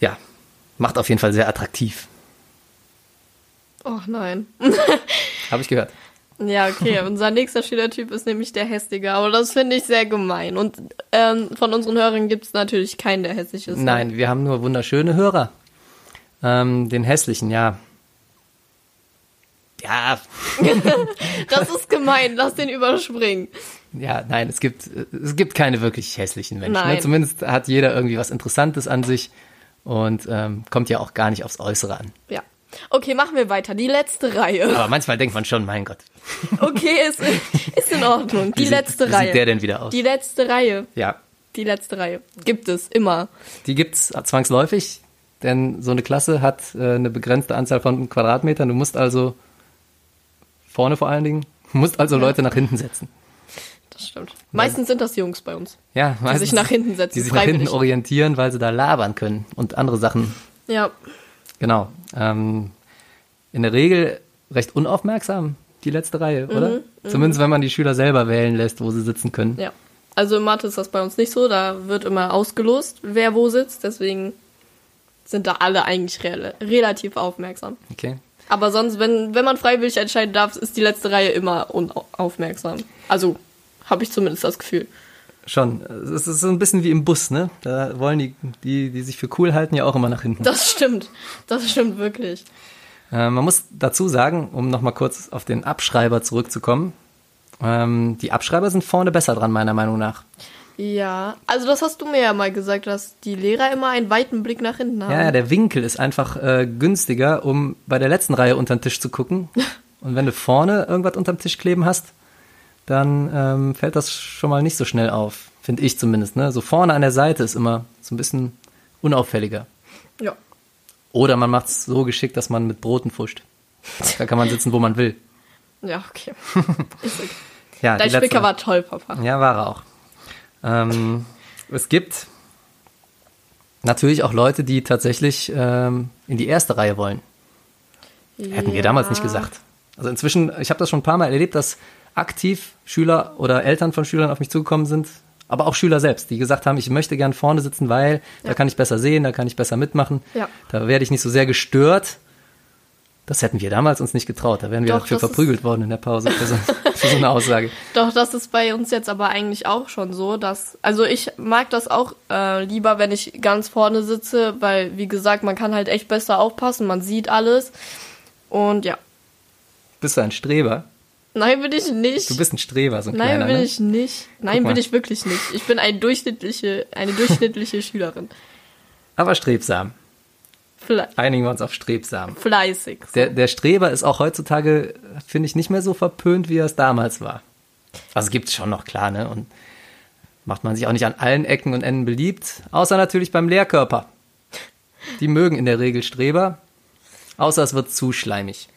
Ja, macht auf jeden Fall sehr attraktiv. Oh nein. Habe ich gehört. Ja, okay. (laughs) Unser nächster Schülertyp ist nämlich der Hässliche. Aber das finde ich sehr gemein. Und ähm, von unseren Hörern gibt's natürlich keinen, der hässlich ist. Nein, wir haben nur wunderschöne Hörer. Ähm, den hässlichen, ja. Ja, (laughs) Das ist gemein. Lass den überspringen. ja, nein, es gibt, es gibt keine wirklich hässlichen Menschen. Ne? Zumindest hat jeder irgendwie was Interessantes an sich und ähm, kommt ja auch gar nicht aufs Äußere an. Ja. Okay, machen wir weiter. Die letzte Reihe. Aber manchmal denkt man schon, mein Gott, (laughs) Okay, ist, ist in Ordnung. Die wie, sieht, letzte wie Reihe. sieht der denn wieder aus? Die letzte Reihe. ja, Die letzte Reihe. Gibt es immer. die gibt's zwangsläufig, denn so eine Klasse hat äh, eine begrenzte Anzahl von Quadratmetern. Du musst also vorne vor allen Dingen, musst also Leute nach hinten setzen. Das stimmt. Meistens sind das Jungs bei uns. Ja, Die sich nach hinten setzen. die sich nach hinten orientieren, weil sie da labern können und andere Sachen. Ja. Genau. Ähm, in der Regel recht unaufmerksam, die letzte Reihe, oder? Zumindest wenn man die Schüler selber wählen lässt, wo sie sitzen können. Ja. Also in Mathe ist das bei uns nicht so, da wird immer ausgelost, wer wo sitzt, deswegen sind da alle eigentlich re relativ aufmerksam. Okay. Aber sonst, wenn, wenn man freiwillig entscheiden darf, ist die letzte Reihe immer unaufmerksam. Also habe ich zumindest das Gefühl. Schon. Es ist so ein bisschen wie im Bus, ne? Da wollen die, die, die sich für cool halten, ja auch immer nach hinten. Das stimmt. Das stimmt wirklich. Äh, man muss dazu sagen, um nochmal kurz auf den Abschreiber zurückzukommen, ähm, die Abschreiber sind vorne besser dran, meiner Meinung nach. Ja, also das hast du mir ja mal gesagt, dass die Lehrer immer einen weiten Blick nach hinten haben. Ja, ja der Winkel ist einfach äh, günstiger, um bei der letzten Reihe unter den Tisch zu gucken. (laughs) Und wenn du vorne irgendwas unterm Tisch kleben hast, dann ähm, fällt das schon mal nicht so schnell auf, finde ich zumindest. Ne? So vorne an der Seite ist immer so ein bisschen unauffälliger. Ja. Oder man macht es so geschickt, dass man mit Broten fuscht. Da kann man sitzen, wo man will. Ja, okay. (laughs) Ist okay. Ja, Dein letzte- Spicker war toll, Papa. Ja, war er auch. Ähm, es gibt natürlich auch Leute, die tatsächlich ähm, in die erste Reihe wollen. Hätten wir damals nicht gesagt. Also inzwischen, ich habe das schon ein paar Mal erlebt, dass aktiv Schüler oder Eltern von Schülern auf mich zugekommen sind, aber auch Schüler selbst, die gesagt haben, ich möchte gern vorne sitzen, weil da Ja. kann ich besser sehen, da kann ich besser mitmachen, Ja. da werde ich nicht so sehr gestört. Das hätten wir damals uns nicht getraut. Da wären wir Doch, dafür verprügelt worden in der Pause für so, (laughs) für so eine Aussage. Doch, das ist bei uns jetzt aber eigentlich auch schon so, dass, also ich mag das auch äh, lieber, wenn ich ganz vorne sitze, weil, wie gesagt, man kann halt echt besser aufpassen, man sieht alles. Und ja, Bist du ein Streber? Nein, bin ich nicht. Du bist ein Streber, so ein Nein, kleiner, bin ne? ich nicht. Nein, bin ich wirklich nicht. Ich bin eine durchschnittliche, eine durchschnittliche (laughs) Schülerin. Aber strebsam. Fle Einigen wir uns auf strebsam. fleißig. Der, der Streber ist auch heutzutage, finde ich, nicht mehr so verpönt, wie er es damals war. Also gibt's schon noch, klar, ne? Und macht man sich auch nicht an allen Ecken und Enden beliebt, außer natürlich beim Lehrkörper. Die mögen in der Regel Streber, außer es wird zu schleimig.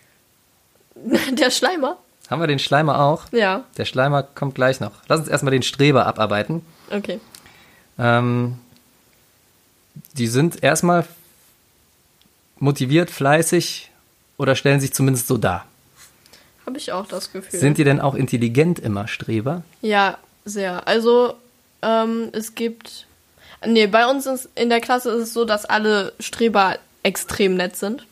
(laughs) Der Schleimer? Haben wir den Schleimer auch? Ja, Der Schleimer kommt gleich noch. Lass uns erstmal den Streber abarbeiten. okay. Ähm, die sind erstmal motiviert, fleißig oder stellen sich zumindest so dar. Habe ich auch das Gefühl. Sind die denn auch intelligent immer, Streber? Ja, sehr. Also, ähm, es gibt. Nee, bei uns ist, in der Klasse ist es so, dass alle Streber extrem nett sind.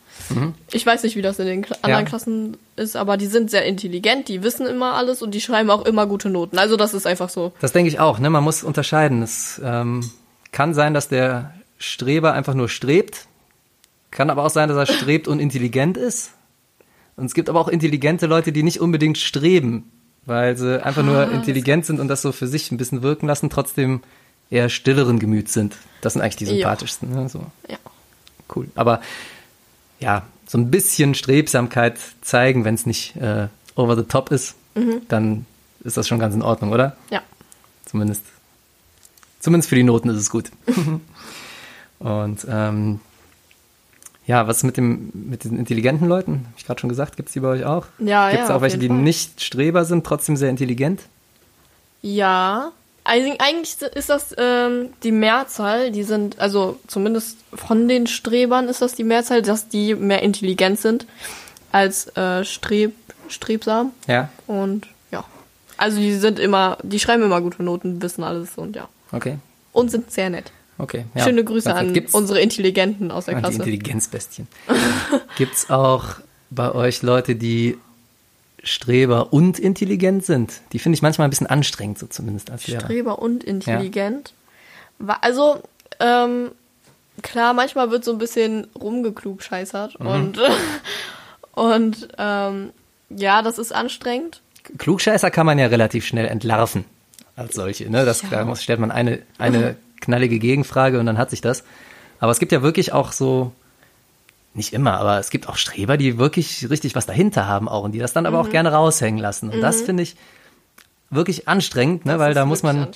Ich weiß nicht, wie das in den Kla anderen Ja. Klassen ist, aber die sind sehr intelligent, die wissen immer alles und die schreiben auch immer gute Noten. Also das ist einfach so. Das denke ich auch. Ne? Man muss unterscheiden. Es ähm, kann sein, dass der Streber einfach nur strebt. Kann aber auch sein, dass er strebt und intelligent ist. Und es gibt aber auch intelligente Leute, die nicht unbedingt streben, weil sie einfach nur Ah, intelligent sind und das so für sich ein bisschen wirken lassen, trotzdem eher stilleren Gemüts sind. Das sind eigentlich die Ja. sympathischsten. Ne? So. Ja. Cool. Aber ja, so ein bisschen Strebsamkeit zeigen, wenn es nicht äh, over the top ist, dann ist das schon ganz in Ordnung, oder? Ja. Zumindest. Zumindest für die Noten ist es gut. (laughs) Und ähm, ja, was mit dem mit diesen intelligenten Leuten? Hab ich gerade schon gesagt, gibt es die bei euch auch? Ja, Gibt es ja, auch welche, die Fall. nicht Streber sind, trotzdem sehr intelligent? Ja. Eigentlich ist das ähm, die Mehrzahl, die sind, also zumindest von den Strebern ist das die Mehrzahl, dass die mehr intelligent sind als äh, streb, strebsam. Ja, Und ja. Also die sind immer, die schreiben immer gute Noten, wissen alles und ja. okay. Und sind sehr nett. Okay. Ja. Schöne Grüße an Gibt's- unsere Intelligenten aus der an die Klasse. Intelligenzbestien. (laughs) Gibt es auch bei euch Leute, die Streber und intelligent sind? Die finde ich manchmal ein bisschen anstrengend, so zumindest als Lehrer. Streber und intelligent. Wa- Also, ähm, klar, manchmal wird so ein bisschen rumgeklugscheißert Mhm. und, (laughs) und ähm, ja, das ist anstrengend. Klugscheißer kann man ja relativ schnell entlarven als solche. Ne? Das, Ja. Da muss, stellt man eine, eine (laughs) knallige Gegenfrage und dann hat sich das. Aber es gibt ja wirklich auch so, nicht immer, aber es gibt auch Streber, die wirklich richtig was dahinter haben auch und die das dann aber auch Mhm. gerne raushängen lassen. Und das finde ich wirklich anstrengend, ne? Das weil da muss man,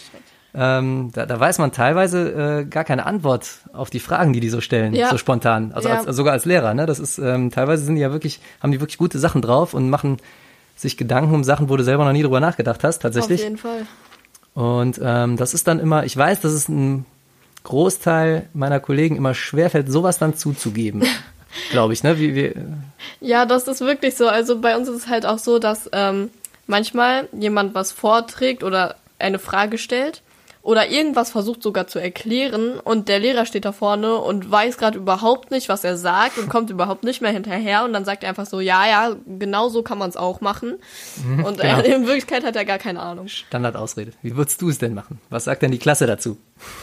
ähm, da, da weiß man teilweise äh, gar keine Antwort auf die Fragen, die die so stellen, Ja. so spontan. Also Ja. als, also sogar als Lehrer, ne? Das ist ähm, teilweise sind die ja wirklich, haben die wirklich gute Sachen drauf und machen sich Gedanken um Sachen, wo du selber noch nie drüber nachgedacht hast, Auf tatsächlich. jeden Fall. Und ähm, das ist dann immer, ich weiß, dass es ein Großteil meiner Kollegen immer schwerfällt, sowas dann zuzugeben. (laughs) Glaube ich, ne? Wie, wie, Ja, das ist wirklich so. Also bei uns ist es halt auch so, dass ähm, manchmal jemand was vorträgt oder eine Frage stellt oder irgendwas versucht sogar zu erklären und der Lehrer steht da vorne und weiß gerade überhaupt nicht, was er sagt und kommt überhaupt nicht mehr hinterher und dann sagt er einfach so, ja, ja, genau so kann man es auch machen. Und genau. er, (laughs) in Wirklichkeit hat er gar keine Ahnung. Standardausrede. Wie würdest du es denn machen? Was sagt denn die Klasse dazu?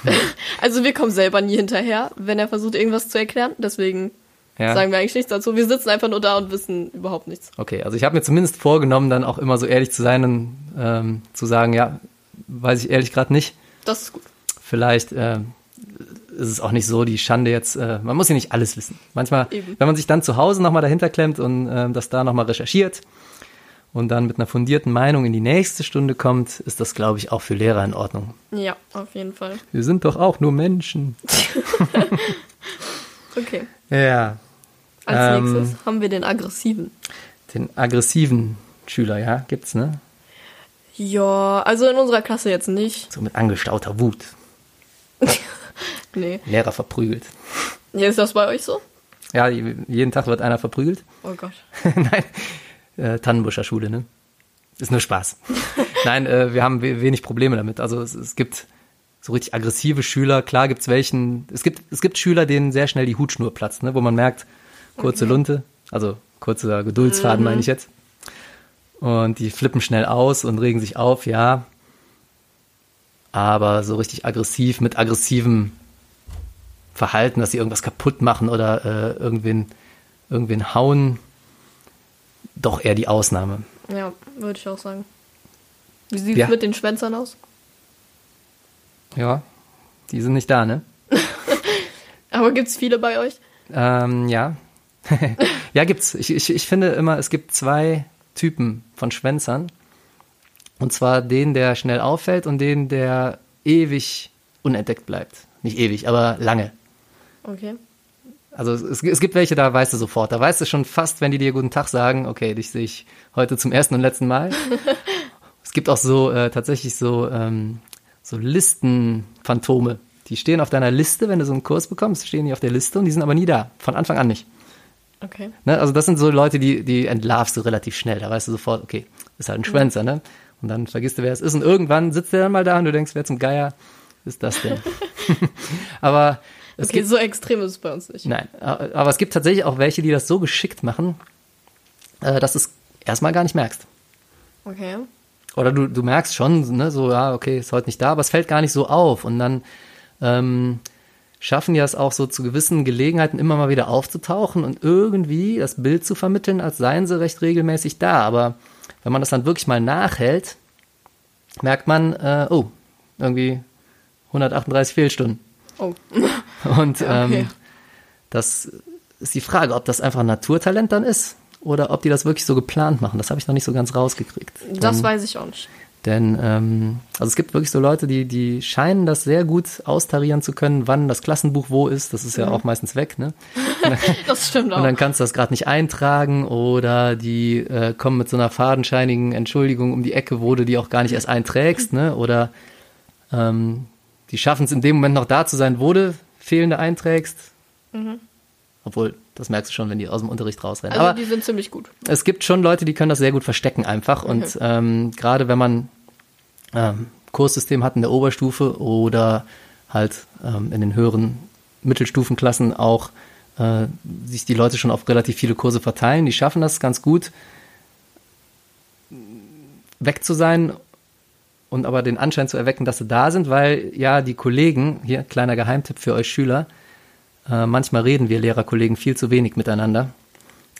(laughs) Also wir kommen selber nie hinterher, wenn er versucht, irgendwas zu erklären. Deswegen Ja. sagen wir eigentlich nichts dazu. Wir sitzen einfach nur da und wissen überhaupt nichts. Okay, also ich habe mir zumindest vorgenommen, dann auch immer so ehrlich zu sein und ähm, zu sagen, ja, weiß ich ehrlich gerade nicht. Das ist gut. Vielleicht äh, ist es auch nicht so die Schande jetzt, äh, man muss ja nicht alles wissen. Manchmal, Eben. wenn man sich dann zu Hause nochmal dahinter klemmt und ähm, das da nochmal recherchiert und dann mit einer fundierten Meinung in die nächste Stunde kommt, ist das, glaube ich, auch für Lehrer in Ordnung. Ja, auf jeden Fall. Wir sind doch auch nur Menschen. (laughs) Okay. Ja. Als Ähm, nächstes haben wir den aggressiven. Den aggressiven Schüler, ja, gibt's, ne? Ja, also in unserer Klasse jetzt nicht. So mit angestauter Wut. (laughs) Nee. Lehrer verprügelt. Ja, ist das bei euch so? Ja, jeden Tag wird einer verprügelt. Oh Gott. (laughs) Nein, äh, Tannenbuscher Schule, ne? Ist nur Spaß. (laughs) Nein, äh, wir haben we wenig Probleme damit. Also es, es gibt so richtig aggressive Schüler. Klar gibt's welchen. Es gibt es gibt Schüler, denen sehr schnell die Hutschnur platzt, ne? Wo man merkt, kurze Lunte, also kurzer Geduldsfaden meine ich jetzt. Und die flippen schnell aus und regen sich auf, ja. Aber so richtig aggressiv mit aggressivem Verhalten, dass sie irgendwas kaputt machen oder äh, irgendwen, irgendwen hauen, doch eher die Ausnahme. Ja, würde ich auch sagen. Wie sieht es Ja. mit den Schwänzern aus? Ja, die sind nicht da, ne? (laughs) Aber gibt's viele bei euch? Ähm, ja. (laughs) ja, gibt's. Ich, ich, ich finde immer, es gibt zwei Typen von Schwänzern. Und zwar den, der schnell auffällt und den, der ewig unentdeckt bleibt. Nicht ewig, aber lange. Okay. Also es, es gibt welche, da weißt du sofort. Da weißt du schon fast, wenn die dir guten Tag sagen, okay, dich sehe ich heute zum ersten und letzten Mal. (laughs) es gibt auch so äh, tatsächlich so, ähm, so Listenphantome. Die stehen auf deiner Liste, wenn du so einen Kurs bekommst, stehen die auf der Liste und die sind aber nie da. Von Anfang an nicht. Okay. Ne? Also das sind so Leute, die, die entlarvst du relativ schnell. Da weißt du sofort, okay, ist halt ein Schwänzer, ne? Und dann vergisst du, wer es ist. Und irgendwann sitzt der dann mal da und du denkst, wer zum Geier ist das denn? (laughs) aber es Okay, gibt so extrem ist es bei uns nicht. Nein, aber es gibt tatsächlich auch welche, die das so geschickt machen, äh, dass du es erstmal gar nicht merkst. Okay. Oder du, du merkst schon, ne, so, ja, okay, ist heute nicht da, aber es fällt gar nicht so auf. Und dann ähm, schaffen die es auch so zu gewissen Gelegenheiten immer mal wieder aufzutauchen und irgendwie das Bild zu vermitteln, als seien sie recht regelmäßig da. Aber wenn man das dann wirklich mal nachhält, merkt man, äh, oh, irgendwie 138 Fehlstunden. Oh. Und (laughs) Ja, okay. ähm, das ist die Frage, ob das einfach ein Naturtalent dann ist oder ob die das wirklich so geplant machen. Das habe ich noch nicht so ganz rausgekriegt. Das denn, weiß ich auch nicht. denn ähm, also es gibt wirklich so Leute, die die scheinen das sehr gut austarieren zu können, wann das Klassenbuch wo ist. Das ist ja auch meistens weg, ne? (laughs) Das stimmt auch. Und dann kannst du das gerade nicht eintragen oder die äh, kommen mit so einer fadenscheinigen Entschuldigung um die Ecke, wo du die auch gar nicht erst einträgst, ne? Oder ähm, die schaffen es in dem Moment noch da zu sein, wo du fehlende einträgst. Obwohl, das merkst du schon, wenn die aus dem Unterricht rausrennen. also Aber die sind ziemlich gut. es gibt schon Leute, die können das sehr gut verstecken einfach. Und ähm, gerade wenn man ähm, Kurssystem hat in der Oberstufe oder halt ähm, in den höheren Mittelstufenklassen auch äh, sich die Leute schon auf relativ viele Kurse verteilen, die schaffen das ganz gut, weg zu sein und aber den Anschein zu erwecken, dass sie da sind, weil ja die Kollegen, hier kleiner Geheimtipp für euch Schüler, äh, manchmal reden wir Lehrerkollegen viel zu wenig miteinander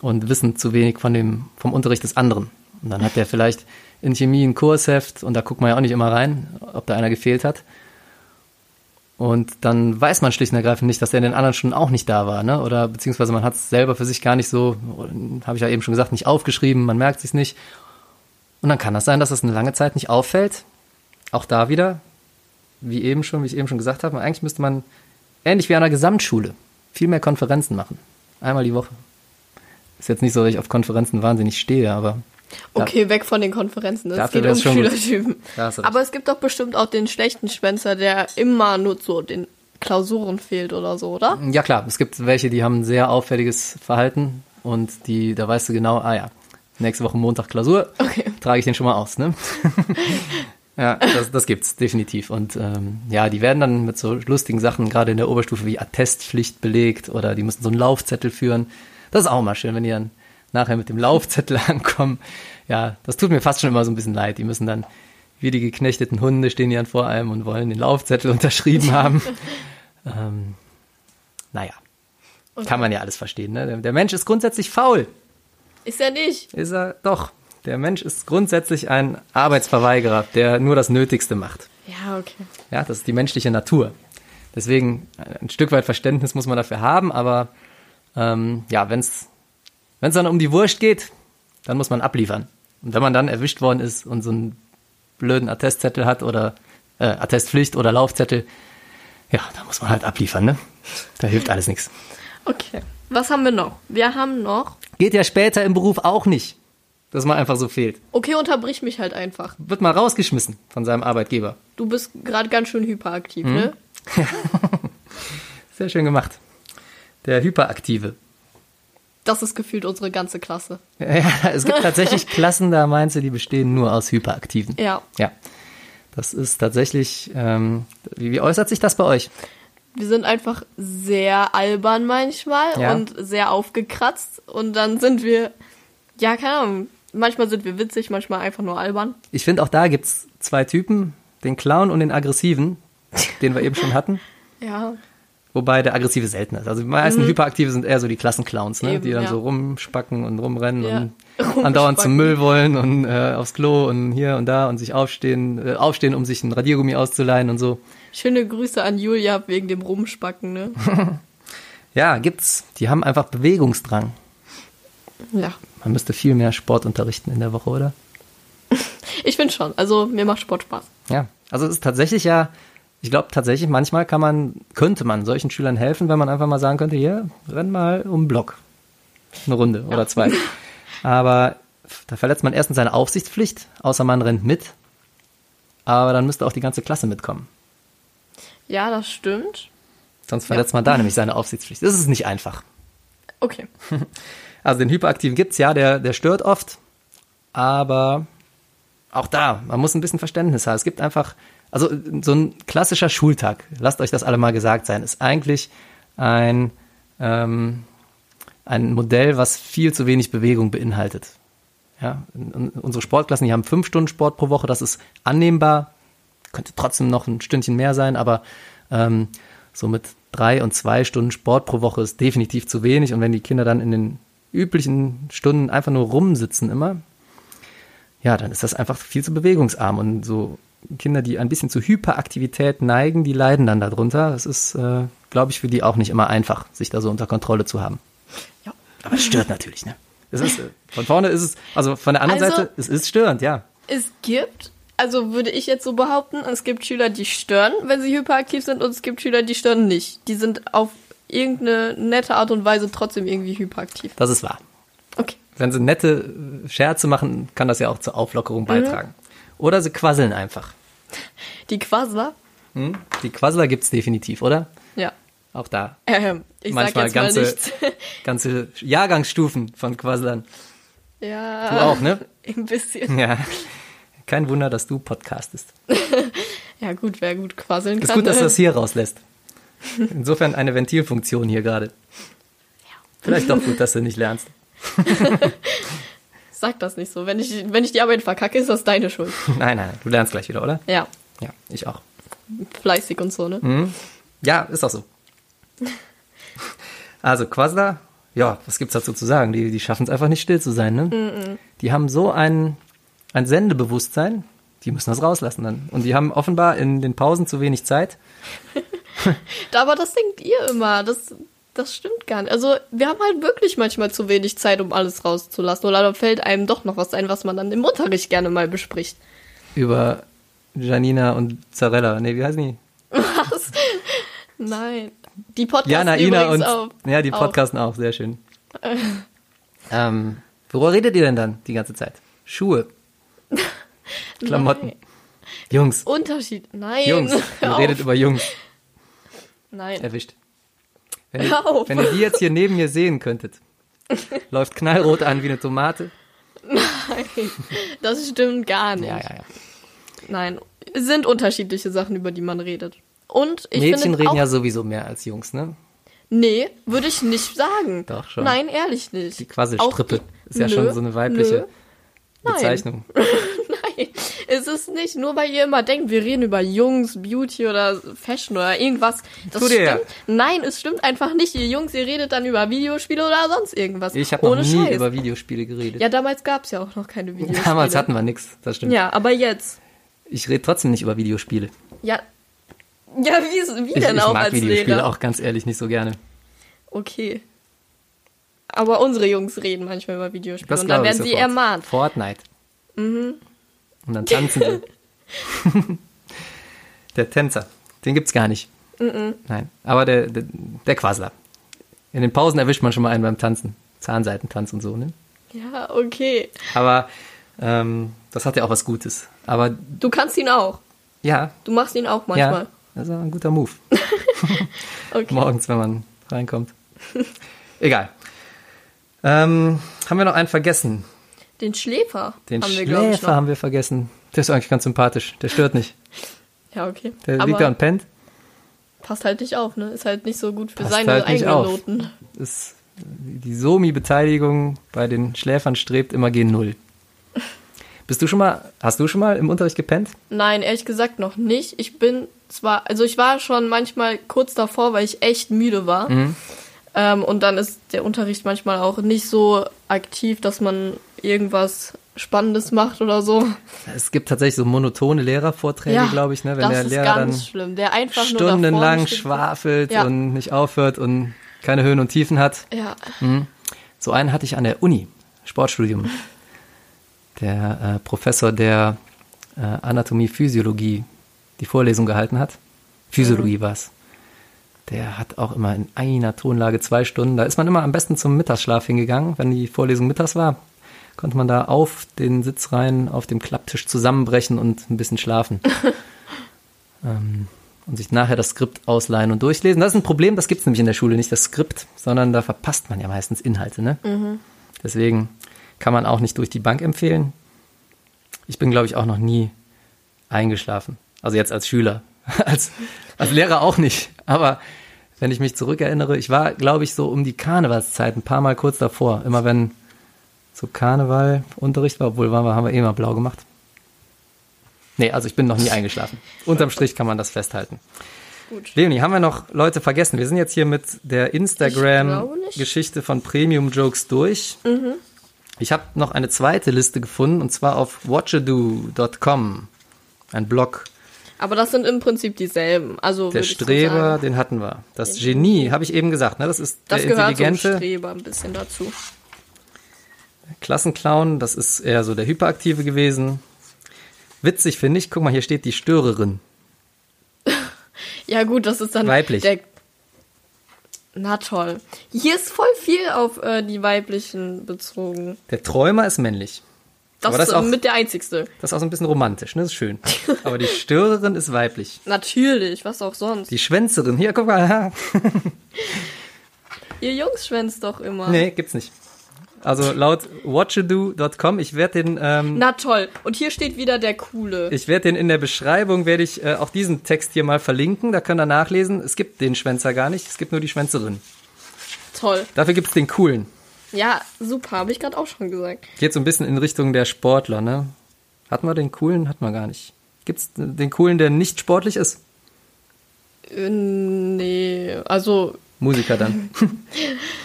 und wissen zu wenig von dem, vom Unterricht des anderen. Und dann hat der vielleicht in Chemie ein Kursheft und da guckt man ja auch nicht immer rein, ob da einer gefehlt hat. Und dann weiß man schlicht und ergreifend nicht, dass der in den anderen Stunden auch nicht da war, ne? Oder beziehungsweise man hat es selber für sich gar nicht so, habe ich ja eben schon gesagt, nicht aufgeschrieben, man merkt sich nicht. Und dann kann das sein, dass es eine lange Zeit nicht auffällt. Auch da wieder, wie eben schon, wie ich eben schon gesagt habe, eigentlich müsste man ähnlich wie an einer Gesamtschule viel mehr Konferenzen machen. Einmal die Woche. Ist jetzt nicht so, dass ich auf Konferenzen wahnsinnig stehe, aber Okay, weg von den Konferenzen. Es Dafür geht um. Schülertypen. Da. Aber es gibt doch bestimmt auch den schlechten Schwänzer, der immer nur so den Klausuren fehlt oder so, oder? Ja klar, es gibt welche, die haben ein sehr auffälliges Verhalten und die, da weißt du genau, ah ja, nächste Woche Montag Klausur, Okay. trage ich den schon mal aus, ne? (laughs) Ja, das, das gibt's definitiv. Und ähm, ja, die werden dann mit so lustigen Sachen, gerade in der Oberstufe, wie Attestpflicht belegt oder die müssen so einen Laufzettel führen. Das ist auch mal schön, wenn die dann nachher mit dem Laufzettel (laughs) ankommen. Ja, das tut mir fast schon immer so ein bisschen leid. Die müssen dann, wie die geknechteten Hunde, stehen die dann vor einem und wollen den Laufzettel (laughs) unterschrieben haben. (laughs) ähm, naja, Und kann man ja alles verstehen. Ne? Der- Der Mensch ist grundsätzlich faul. Ist er nicht. Ist er doch. Der Mensch ist grundsätzlich ein Arbeitsverweigerer, der nur das Nötigste macht. Ja, okay. Ja, das ist die menschliche Natur. Deswegen äh, ein Stück weit Verständnis muss man dafür haben, aber ähm, ja, wenn es dann um die Wurst geht, dann muss man abliefern. Und wenn man dann erwischt worden ist und so einen blöden Attestzettel hat oder äh, Attestpflicht oder Laufzettel, ja, dann muss man halt abliefern, ne? Da hilft alles nichts. Okay. Was haben wir noch? Wir haben noch. Geht ja später im Beruf auch nicht, dass man einfach so fehlt. Okay, unterbrich mich halt einfach. Wird mal rausgeschmissen von seinem Arbeitgeber. Du bist gerade ganz schön hyperaktiv, Mhm. ne? (laughs) Sehr schön gemacht. Der Hyperaktive. Das ist gefühlt unsere ganze Klasse. (laughs) Ja, es gibt tatsächlich (laughs) Klassen, da meinst du, die bestehen nur aus Hyperaktiven. Ja. Ja. Das ist tatsächlich, ähm, wie, wie äußert sich das bei euch? Wir sind einfach sehr albern manchmal Ja. und sehr aufgekratzt. Und dann sind wir, ja, keine Ahnung. Manchmal sind wir witzig, manchmal einfach nur albern. Ich finde, auch da gibt's zwei Typen, den Clown und den Aggressiven, den wir eben schon hatten. (laughs) Ja. Wobei der Aggressive selten ist. Also die meisten Hyperaktive sind eher so die Klassenclowns, ne? Mhm. Eben, die dann ja. so rumspacken und rumrennen Ja. und (laughs) andauernd zum. Müll wollen und äh, aufs Klo und hier und da und sich aufstehen, äh, aufstehen, um sich ein Radiergummi auszuleihen und so. Schöne Grüße an Julia wegen dem Rumspacken, ne? (laughs) Ja, gibt's. Die haben einfach Bewegungsdrang. ja. Man müsste viel mehr Sport unterrichten in der Woche, oder? (laughs) Ich finde schon. Also, mir macht Sport Spaß. Ja. Also es ist tatsächlich ja, ich glaube tatsächlich, manchmal kann man, könnte man solchen Schülern helfen, wenn man einfach mal sagen könnte, hier, renn mal um den Block. Eine Runde oder zwei. (laughs) Aber da verletzt man erstens seine Aufsichtspflicht, außer man rennt mit. Aber dann müsste auch die ganze Klasse mitkommen. Ja, das stimmt. Sonst verletzt man da nämlich seine Aufsichtspflicht. Das ist nicht einfach. Okay. (laughs) Also den Hyperaktiven gibt's ja, der, der stört oft, aber auch da, man muss ein bisschen Verständnis haben. Es gibt einfach, also so ein klassischer Schultag, lasst euch das alle mal gesagt sein, ist eigentlich ein, ähm, ein Modell, was viel zu wenig Bewegung beinhaltet. Ja, unsere Sportklassen, die haben fünf Stunden Sport pro Woche, das ist annehmbar, könnte trotzdem noch ein Stündchen mehr sein, aber ähm, so mit drei und zwei Stunden Sport pro Woche ist definitiv zu wenig. Und wenn die Kinder dann in den üblichen Stunden einfach nur rumsitzen immer, ja, dann ist das einfach viel zu bewegungsarm. Und so Kinder, die ein bisschen zu Hyperaktivität neigen, die leiden dann darunter. Das ist, äh, glaube ich, für die auch nicht immer einfach, sich da so unter Kontrolle zu haben. Ja. Aber es stört natürlich, ne? Es ist, äh, von vorne ist es, also von der anderen Also- Seite, es ist störend, ja. Es gibt, also würde ich jetzt so behaupten, es gibt Schüler, die stören, wenn sie hyperaktiv sind, und es gibt Schüler, die stören nicht. Die sind auf irgendeine nette Art und Weise trotzdem irgendwie hyperaktiv. Das ist wahr. Okay. Wenn sie nette äh, Scherze machen, kann das ja auch zur Auflockerung beitragen. Oder sie quasseln einfach. Die Quasler? Hm? Die Quassler gibt's definitiv, oder? Ja. Auch da. Ähm, ich Manchmal sag jetzt ganze, mal nichts. (laughs) ganze Jahrgangsstufen von Quasslern. ja. Du auch, ne? (laughs) Ein bisschen. Ja. Kein Wunder, dass du podcastest. (laughs) Ja, gut, wer gut quasseln Ist kann. gut, dass du ne? das hier rauslässt. (laughs) Insofern eine Ventilfunktion hier gerade. Vielleicht doch gut, dass du nicht lernst. (laughs) Sag das nicht so. Wenn ich, wenn ich die Arbeit verkacke, ist das deine Schuld. (laughs) Nein, nein, du lernst gleich wieder, oder? Ja. Ja, ich auch. Fleißig und so, ne? Mhm. Ja, ist auch so. Also Quasler, ja, was gibt's dazu zu sagen? Die, die schaffen es einfach nicht still zu sein, ne? Die haben so ein, ein Sendebewusstsein, die müssen das rauslassen dann. Und die haben offenbar in den Pausen zu wenig Zeit. Aber das denkt ihr immer. Das, das stimmt gar nicht. Also, wir haben halt wirklich manchmal zu wenig Zeit, um alles rauszulassen. Oder da fällt einem doch noch was ein, was man dann im Unterricht gerne mal bespricht. Über Janina und Zarella. Nee, wie heißen die? Was? Nein. Die Podcasts Jana, Ina und. auch. ja, die podcasten auch, sehr schön. (laughs) ähm, worüber redet ihr denn dann die ganze Zeit? Schuhe. (laughs) Klamotten. Nein. Jungs. Unterschied. Nein. Jungs. (laughs) Ihr auf. redet über Jungs. Nein. Erwischt. Wenn ihr, auf. wenn ihr die jetzt hier neben mir sehen könntet, (laughs) läuft knallrot an wie eine Tomate. Das stimmt gar nicht. Ja, ja, ja. Nein, es sind unterschiedliche Sachen, über die man redet. Und ich Mädchen finde reden auch, ja sowieso mehr als Jungs, ne? Nee, würde ich nicht sagen. Doch, schon. Nein, ehrlich nicht. Die Quasselstrippe Auch- ist ja Nö, schon so eine weibliche nö. Nein. Bezeichnung. (laughs) Nein, es ist nicht nur, weil ihr immer denkt, wir reden über Jungs, Beauty oder Fashion oder irgendwas. Das dir ja. stimmt. Nein, es stimmt einfach nicht. Ihr Jungs, ihr redet dann über Videospiele oder sonst irgendwas. Ich habe noch nie Scheiß. über Videospiele geredet. Ja, damals gab's ja auch noch keine Videospiele. Damals hatten wir nichts, das stimmt. Ja, aber jetzt. Ich rede trotzdem nicht über Videospiele. Ja. Ja, wie, wie Ich, denn ich auch mag als Videospiele Lehrer? auch ganz ehrlich nicht so gerne. Okay. Aber unsere Jungs reden manchmal über Videospiele Das und dann ich werden sie sofort. ermahnt. Fortnite. Mhm. Und dann tanzen sie. (laughs) der Tänzer, den gibt's gar nicht. Mhm. Nein, aber der, der, der Quasler. In den Pausen erwischt man schon mal einen beim Tanzen. Zahnseitentanz und so, ne? Ja, okay. Aber ähm, das hat ja auch was Gutes. Aber Du kannst ihn auch. ja, Du machst ihn auch manchmal. ja, das ist ein guter Move. (laughs) Okay. Morgens, wenn man reinkommt. Egal. Ähm, haben wir noch einen vergessen? Den Schläfer Den haben wir, Schläfer noch. haben wir vergessen. Der ist eigentlich ganz sympathisch. Der stört nicht. (laughs) Ja, okay. Der Aber liegt da und pennt. passt halt nicht auf, ne? Ist halt nicht so gut für Passt seine halt eigenen auf. Noten. Ist, die Somi-Beteiligung bei den Schläfern strebt immer gen Null. (laughs) Bist du schon mal, hast du schon mal im Unterricht gepennt? Nein, ehrlich gesagt noch nicht. Ich bin zwar, also ich war schon manchmal kurz davor, weil ich echt müde war. Mhm. Ähm, und dann ist der Unterricht manchmal auch nicht so aktiv, dass man irgendwas Spannendes macht oder so. Es gibt tatsächlich so monotone Lehrervorträge, glaube ich, ne? wenn der ist Lehrer dann schlimm. Der einfach stundenlang schwafelt Ja. und nicht aufhört und keine Höhen und Tiefen hat. Ja, So einen hatte ich an der Uni, Sportstudium. Der äh, Professor der äh, Anatomie, Physiologie die Vorlesung gehalten hat. Physiologie war's. Der hat auch immer in einer Tonlage zwei Stunden. Da ist man immer am besten zum Mittagsschlaf hingegangen. Wenn die Vorlesung mittags war, konnte man da auf den Sitz rein, auf dem Klapptisch zusammenbrechen und ein bisschen schlafen. (laughs) ähm, und sich nachher das Skript ausleihen und durchlesen. Das ist ein Problem, das gibt's nämlich in der Schule nicht, das Skript, sondern da verpasst man ja meistens Inhalte. Ne? Deswegen kann man auch nicht durch die Bank empfehlen. Ich bin, glaube ich, auch noch nie eingeschlafen. Also jetzt als Schüler. (laughs) Als, als Lehrer auch nicht. Aber wenn ich mich zurückerinnere, ich war, glaube ich, so um die Karnevalszeit ein paar Mal kurz davor. Immer wenn so Karnevalunterricht war, obwohl waren wir, haben wir eh mal blau gemacht. Nee, also ich bin noch nie eingeschlafen. (laughs) Unterm Strich kann man das festhalten. gut. Leonie, haben wir noch Leute vergessen? Wir sind jetzt hier mit der Instagram-Geschichte von Premium Jokes durch. Mhm. Ich habe noch eine zweite Liste gefunden und zwar auf watchado.com, ein Blog. Aber das sind im Prinzip dieselben. Also Der Streber, den hatten wir. Das Genie, habe ich eben gesagt, ne? das ist Das der gehört zum intelligente Streber ein bisschen dazu. Klassenclown. Das ist eher so der Hyperaktive gewesen. Witzig finde ich, guck mal, hier steht die Störerin. (laughs) Ja gut, das ist dann Weiblich. Der Na toll. Hier ist voll viel auf äh, die weiblichen bezogen. Der Träumer ist männlich. Das Aber das ist auch- mit der einzigste. Das ist auch so ein bisschen romantisch, ne? Das ist schön. (laughs) Aber die Störerin ist weiblich. Natürlich, was auch sonst. Die Schwänzerin, hier, guck mal. (laughs) Ihr Jungs schwänzt doch immer. nee, gibt's nicht. Also laut watchado.com, ich werde den, ähm, Na toll. Und hier steht wieder der Coole. ich werde den in der Beschreibung, werde ich äh, auch diesen Text hier mal verlinken. Da könnt ihr nachlesen. Es gibt den Schwänzer gar nicht, es gibt nur die Schwänzerin. Toll. Dafür gibt's den coolen. Ja, super. Habe ich gerade auch schon gesagt. Geht so ein bisschen in Richtung der Sportler, ne? Hatten wir den coolen? Hatten wir gar nicht. Gibt's den coolen, der nicht sportlich ist? Äh, nee, also Musiker dann. (laughs) (laughs)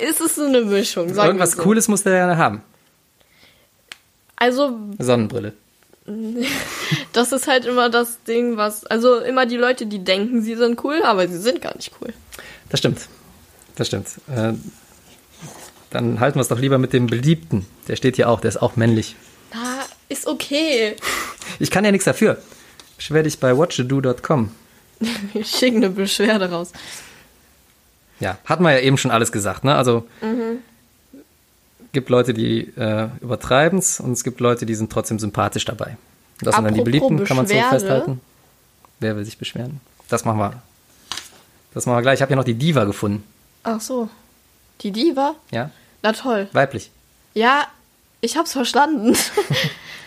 ist es so eine Mischung. Irgendwas so. Cooles muss der ja haben. Also Sonnenbrille. (laughs) das ist halt immer das Ding, was also immer die Leute, die denken, sie sind cool, aber sie sind gar nicht cool. Das stimmt. Das stimmt. Äh, dann halten wir es doch lieber mit dem Beliebten. Der steht hier auch, der ist auch männlich. Na, ist okay. (laughs) Ich kann ja nichts dafür. Beschwer dich bei watchado.com. Wir (laughs) schicken eine Beschwerde raus. Ja, hatten wir ja eben schon alles gesagt, ne? Also gibt Leute, die äh, übertreiben es und es gibt Leute, die sind trotzdem sympathisch dabei. Das sind dann die Apropos Beliebten, kann man so Beschwerde. festhalten. Wer will sich beschweren? Das machen wir. Das machen wir gleich. Ich habe ja noch die Diva gefunden. Ach so. Die Diva? Ja, Na toll. weiblich. Ja, ich hab's verstanden. (laughs) (laughs)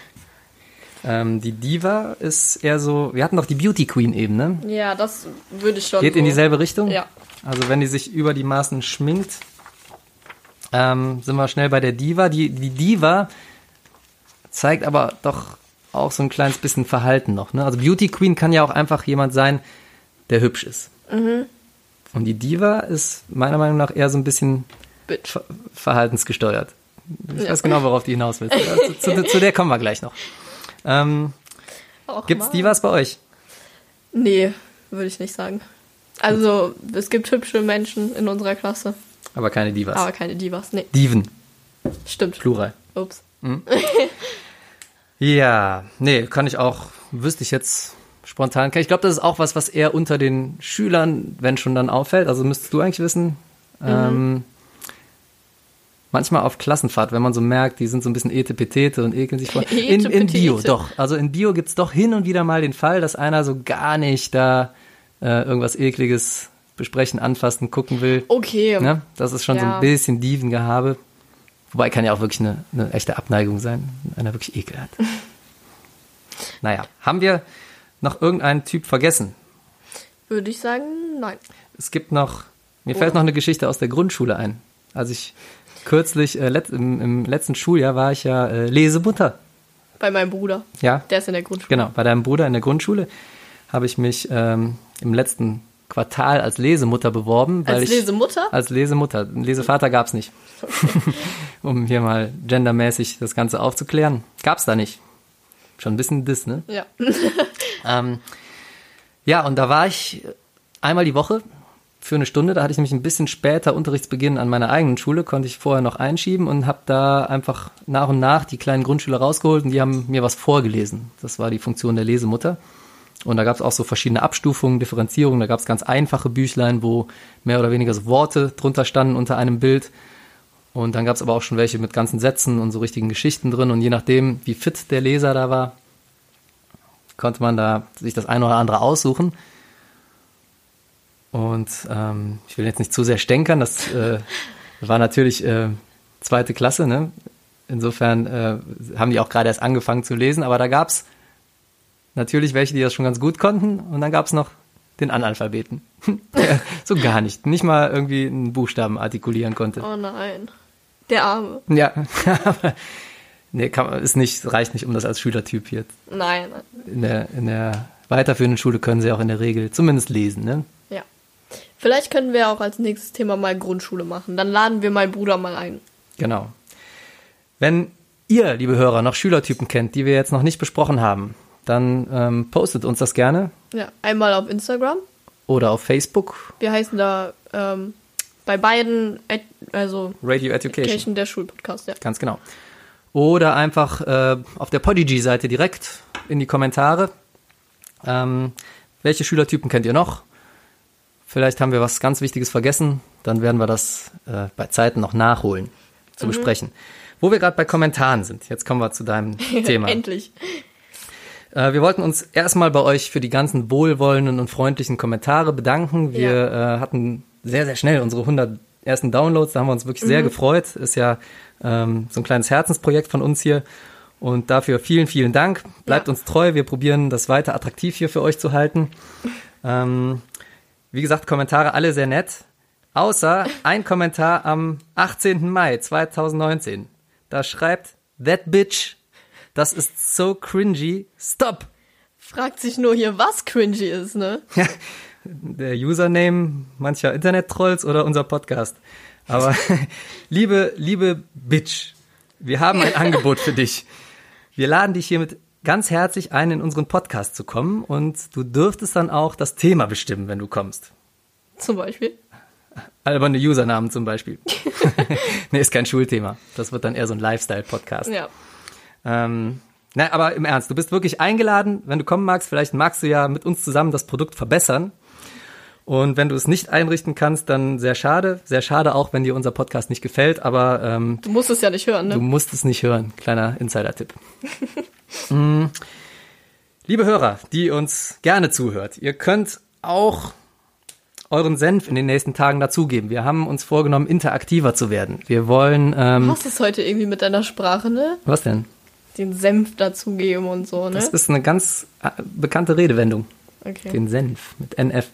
Ähm, die Diva ist eher so, wir hatten doch die Beauty Queen eben, ne? Ja, das würde ich schon. Geht so. in dieselbe Richtung? Ja. Also wenn die sich über die Maßen schminkt, ähm, sind wir schnell bei der Diva. Die, die Diva zeigt aber doch auch so ein kleines bisschen Verhalten noch. Ne? Also Beauty Queen kann ja auch einfach jemand sein, der hübsch ist. Mhm. Und die Diva ist meiner Meinung nach eher so ein bisschen Bitch. ver verhaltensgesteuert. Ich Ja. weiß genau, worauf die hinaus will. (laughs) Zu, zu, zu der kommen wir gleich noch. Ähm, Och, gibt's Mann. Divas bei euch? Nee, würde ich nicht sagen. Also, es gibt hübsche Menschen in unserer Klasse, Aber keine Divas. aber keine Divas. Nee, Diven, stimmt. Plural. Ups. (laughs) Ja, nee, kann ich auch, wüsste ich jetzt spontan. Ich glaube, das ist auch was, was eher unter den Schülern, wenn schon dann auffällt. Also müsstest du eigentlich wissen. Ähm, manchmal auf Klassenfahrt, wenn man so merkt, die sind so ein bisschen etepetete und ekeln sich vor. (laughs) In, in Bio, doch. Also in Bio gibt's doch hin und wieder mal den Fall, dass einer so gar nicht da äh, irgendwas Ekliges besprechen, anfassen, gucken will. Okay. Ne? Das ist schon so Ja. ein bisschen Dievengehabe. Wobei kann ja auch wirklich eine, eine echte Abneigung sein, wenn einer wirklich Ekel hat. (laughs) naja, haben wir noch irgendeinen Typ vergessen? Würde ich sagen, nein. Es gibt noch, mir fällt noch eine Geschichte aus der Grundschule ein. Als ich kürzlich, äh, let, im, im letzten Schuljahr war ich ja äh, Lesemutter. Bei meinem Bruder. Ja, Der ist in der Grundschule. Genau, bei deinem Bruder in der Grundschule habe ich mich ähm, im letzten Quartal als Lesemutter beworben. Weil Als ich, Lesemutter? Als Lesemutter. Lesevater gab es nicht. (laughs) um hier mal gendermäßig das Ganze aufzuklären. Gab es da nicht. Schon ein bisschen Diss, ne? Ja. (laughs) Ähm, ja, und da war ich einmal die Woche für eine Stunde. Da hatte ich nämlich ein bisschen später Unterrichtsbeginn an meiner eigenen Schule, konnte ich vorher noch einschieben und habe da einfach nach und nach die kleinen Grundschüler rausgeholt und die haben mir was vorgelesen. Das war die Funktion der Lesemutter. Und da gab es auch so verschiedene Abstufungen, Differenzierungen. Da gab es ganz einfache Büchlein, wo mehr oder weniger so Worte drunter standen unter einem Bild. Und dann gab es aber auch schon welche mit ganzen Sätzen und so richtigen Geschichten drin. Und je nachdem, wie fit der Leser da war, konnte man da sich das eine oder andere aussuchen. Und ähm, ich will jetzt nicht zu sehr stänkern, das äh, (laughs) war natürlich äh, zweite Klasse, ne? Insofern äh, haben die auch gerade erst angefangen zu lesen, aber da gab's natürlich welche, die das schon ganz gut konnten und dann gab's noch den Analphabeten. (laughs) So gar nicht, nicht mal irgendwie einen Buchstaben artikulieren konnte. Oh nein. Der Arme. Ja, aber (laughs) nee, kann, ist nicht, reicht nicht, um das als Schülertyp hier. Nein. In der, in der weiterführenden Schule können sie auch in der Regel zumindest lesen, ne? Ja. Vielleicht können wir auch als nächstes Thema mal Grundschule machen. Dann laden wir meinen Bruder mal ein. Genau. Wenn ihr, liebe Hörer, noch Schülertypen kennt, die wir jetzt noch nicht besprochen haben, dann ähm, postet uns das gerne Ja. Einmal auf Instagram. oder auf Facebook, Wir heißen da ähm, bei beiden, also Radio Education. Education der Schulpodcast, ja. Ganz genau. Oder einfach äh, auf der Podigy-Seite direkt in die Kommentare. Ähm, welche Schülertypen kennt ihr noch? Vielleicht haben wir was ganz Wichtiges vergessen. Dann werden wir das äh, bei Zeiten noch nachholen, zu besprechen. Wo wir gerade bei Kommentaren sind. Jetzt kommen wir zu deinem (laughs) Thema. Endlich. Äh, wir wollten uns erstmal bei euch für die ganzen wohlwollenden und freundlichen Kommentare bedanken. Wir äh, hatten sehr, sehr schnell unsere 100 ersten Downloads. Da haben wir uns wirklich sehr gefreut. Ist ja ähm, so ein kleines Herzensprojekt von uns hier. Und dafür vielen, vielen Dank. Bleibt Ja. uns treu. Wir probieren das weiter attraktiv hier für euch zu halten. Ähm, wie gesagt, Kommentare alle sehr nett. Außer ein Kommentar am 18. Mai 2019. Da schreibt That Bitch, das ist so cringy. Stop! Fragt sich nur hier, was cringy ist, ne? Ja, der Username mancher Internet-Trolls oder unser Podcast. Aber (laughs) liebe, liebe Bitch, wir haben ein Angebot für dich. Wir laden dich hiermit ganz herzlich ein, in unseren Podcast zu kommen und du dürftest dann auch das Thema bestimmen, wenn du kommst. Zum Beispiel. Alberne Usernamen zum Beispiel. (laughs) (laughs) nee, ist kein Schulthema. Das wird dann eher so ein Lifestyle-Podcast. Ja. Ähm, na, aber im Ernst, du bist wirklich eingeladen, wenn du kommen magst. Vielleicht magst du ja mit uns zusammen das Produkt verbessern. Und wenn du es nicht einrichten kannst, dann sehr schade. Sehr schade auch, wenn dir unser Podcast nicht gefällt, aber ähm, Du musst es ja nicht hören, ne? du musst es nicht hören. Kleiner Insider-Tipp. (laughs) Mm. Liebe Hörer, die uns gerne zuhört, ihr könnt auch euren Senf in den nächsten Tagen dazugeben. Wir haben uns vorgenommen, interaktiver zu werden. Wir wollen, Du ähm, hast es heute irgendwie mit deiner Sprache, ne? was denn? Den Senf dazugeben und so, ne? Das ist eine ganz äh, bekannte Redewendung. Okay. Den Senf mit NF.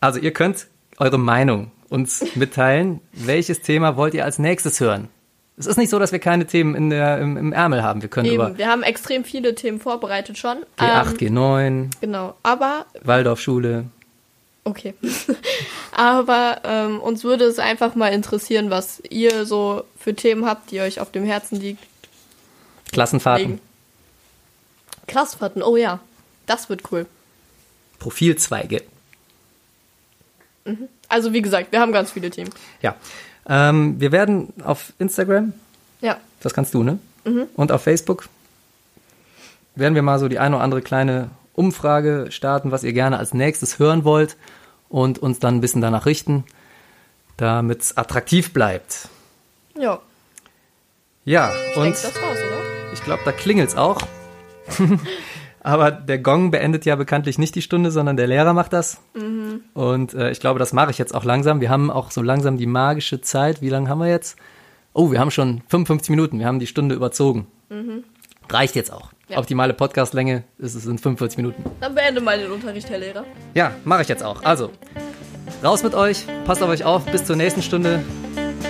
Also ihr könnt eure Meinung uns (laughs) mitteilen. Welches Thema wollt ihr als nächstes hören? Es ist nicht so, dass wir keine Themen in der, im, im Ärmel haben. Wir können über Eben, wir haben extrem viele Themen vorbereitet schon. G8, Ähm, G9, genau, aber Waldorfschule. Okay. (laughs) Aber ähm, uns würde es einfach mal interessieren, was ihr so für Themen habt, die euch auf dem Herzen liegen. Klassenfahrten, Liegen. Klassenfahrten, oh ja. Das wird cool. Profilzweige. Also wie gesagt, wir haben ganz viele Themen. Ja. Ähm, wir werden auf Instagram, Ja. das kannst du, ne? Und auf Facebook werden wir mal so die eine oder andere kleine Umfrage starten, was ihr gerne als nächstes hören wollt und uns dann ein bisschen danach richten, damit es attraktiv bleibt. Ja. Ja, Ich und denke, oder? ich glaube, da klingelt's auch. (laughs) Aber der Gong beendet ja bekanntlich nicht die Stunde, sondern der Lehrer macht das. Und äh, ich glaube, das mache ich jetzt auch langsam. Wir haben auch so langsam die magische Zeit. Wie lange haben wir jetzt? Oh, wir haben schon 55 Minuten. Wir haben die Stunde überzogen. Reicht jetzt auch. Ja. Optimale Podcastlänge ist es in 45 Minuten. Dann beende mal den Unterricht, Herr Lehrer. Ja, mache ich jetzt auch. Also, raus mit euch, passt auf euch auf, bis zur nächsten Stunde.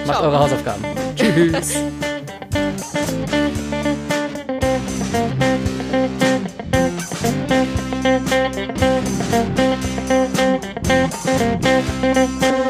Macht Ciao. eure Hausaufgaben. Tschüss. (laughs)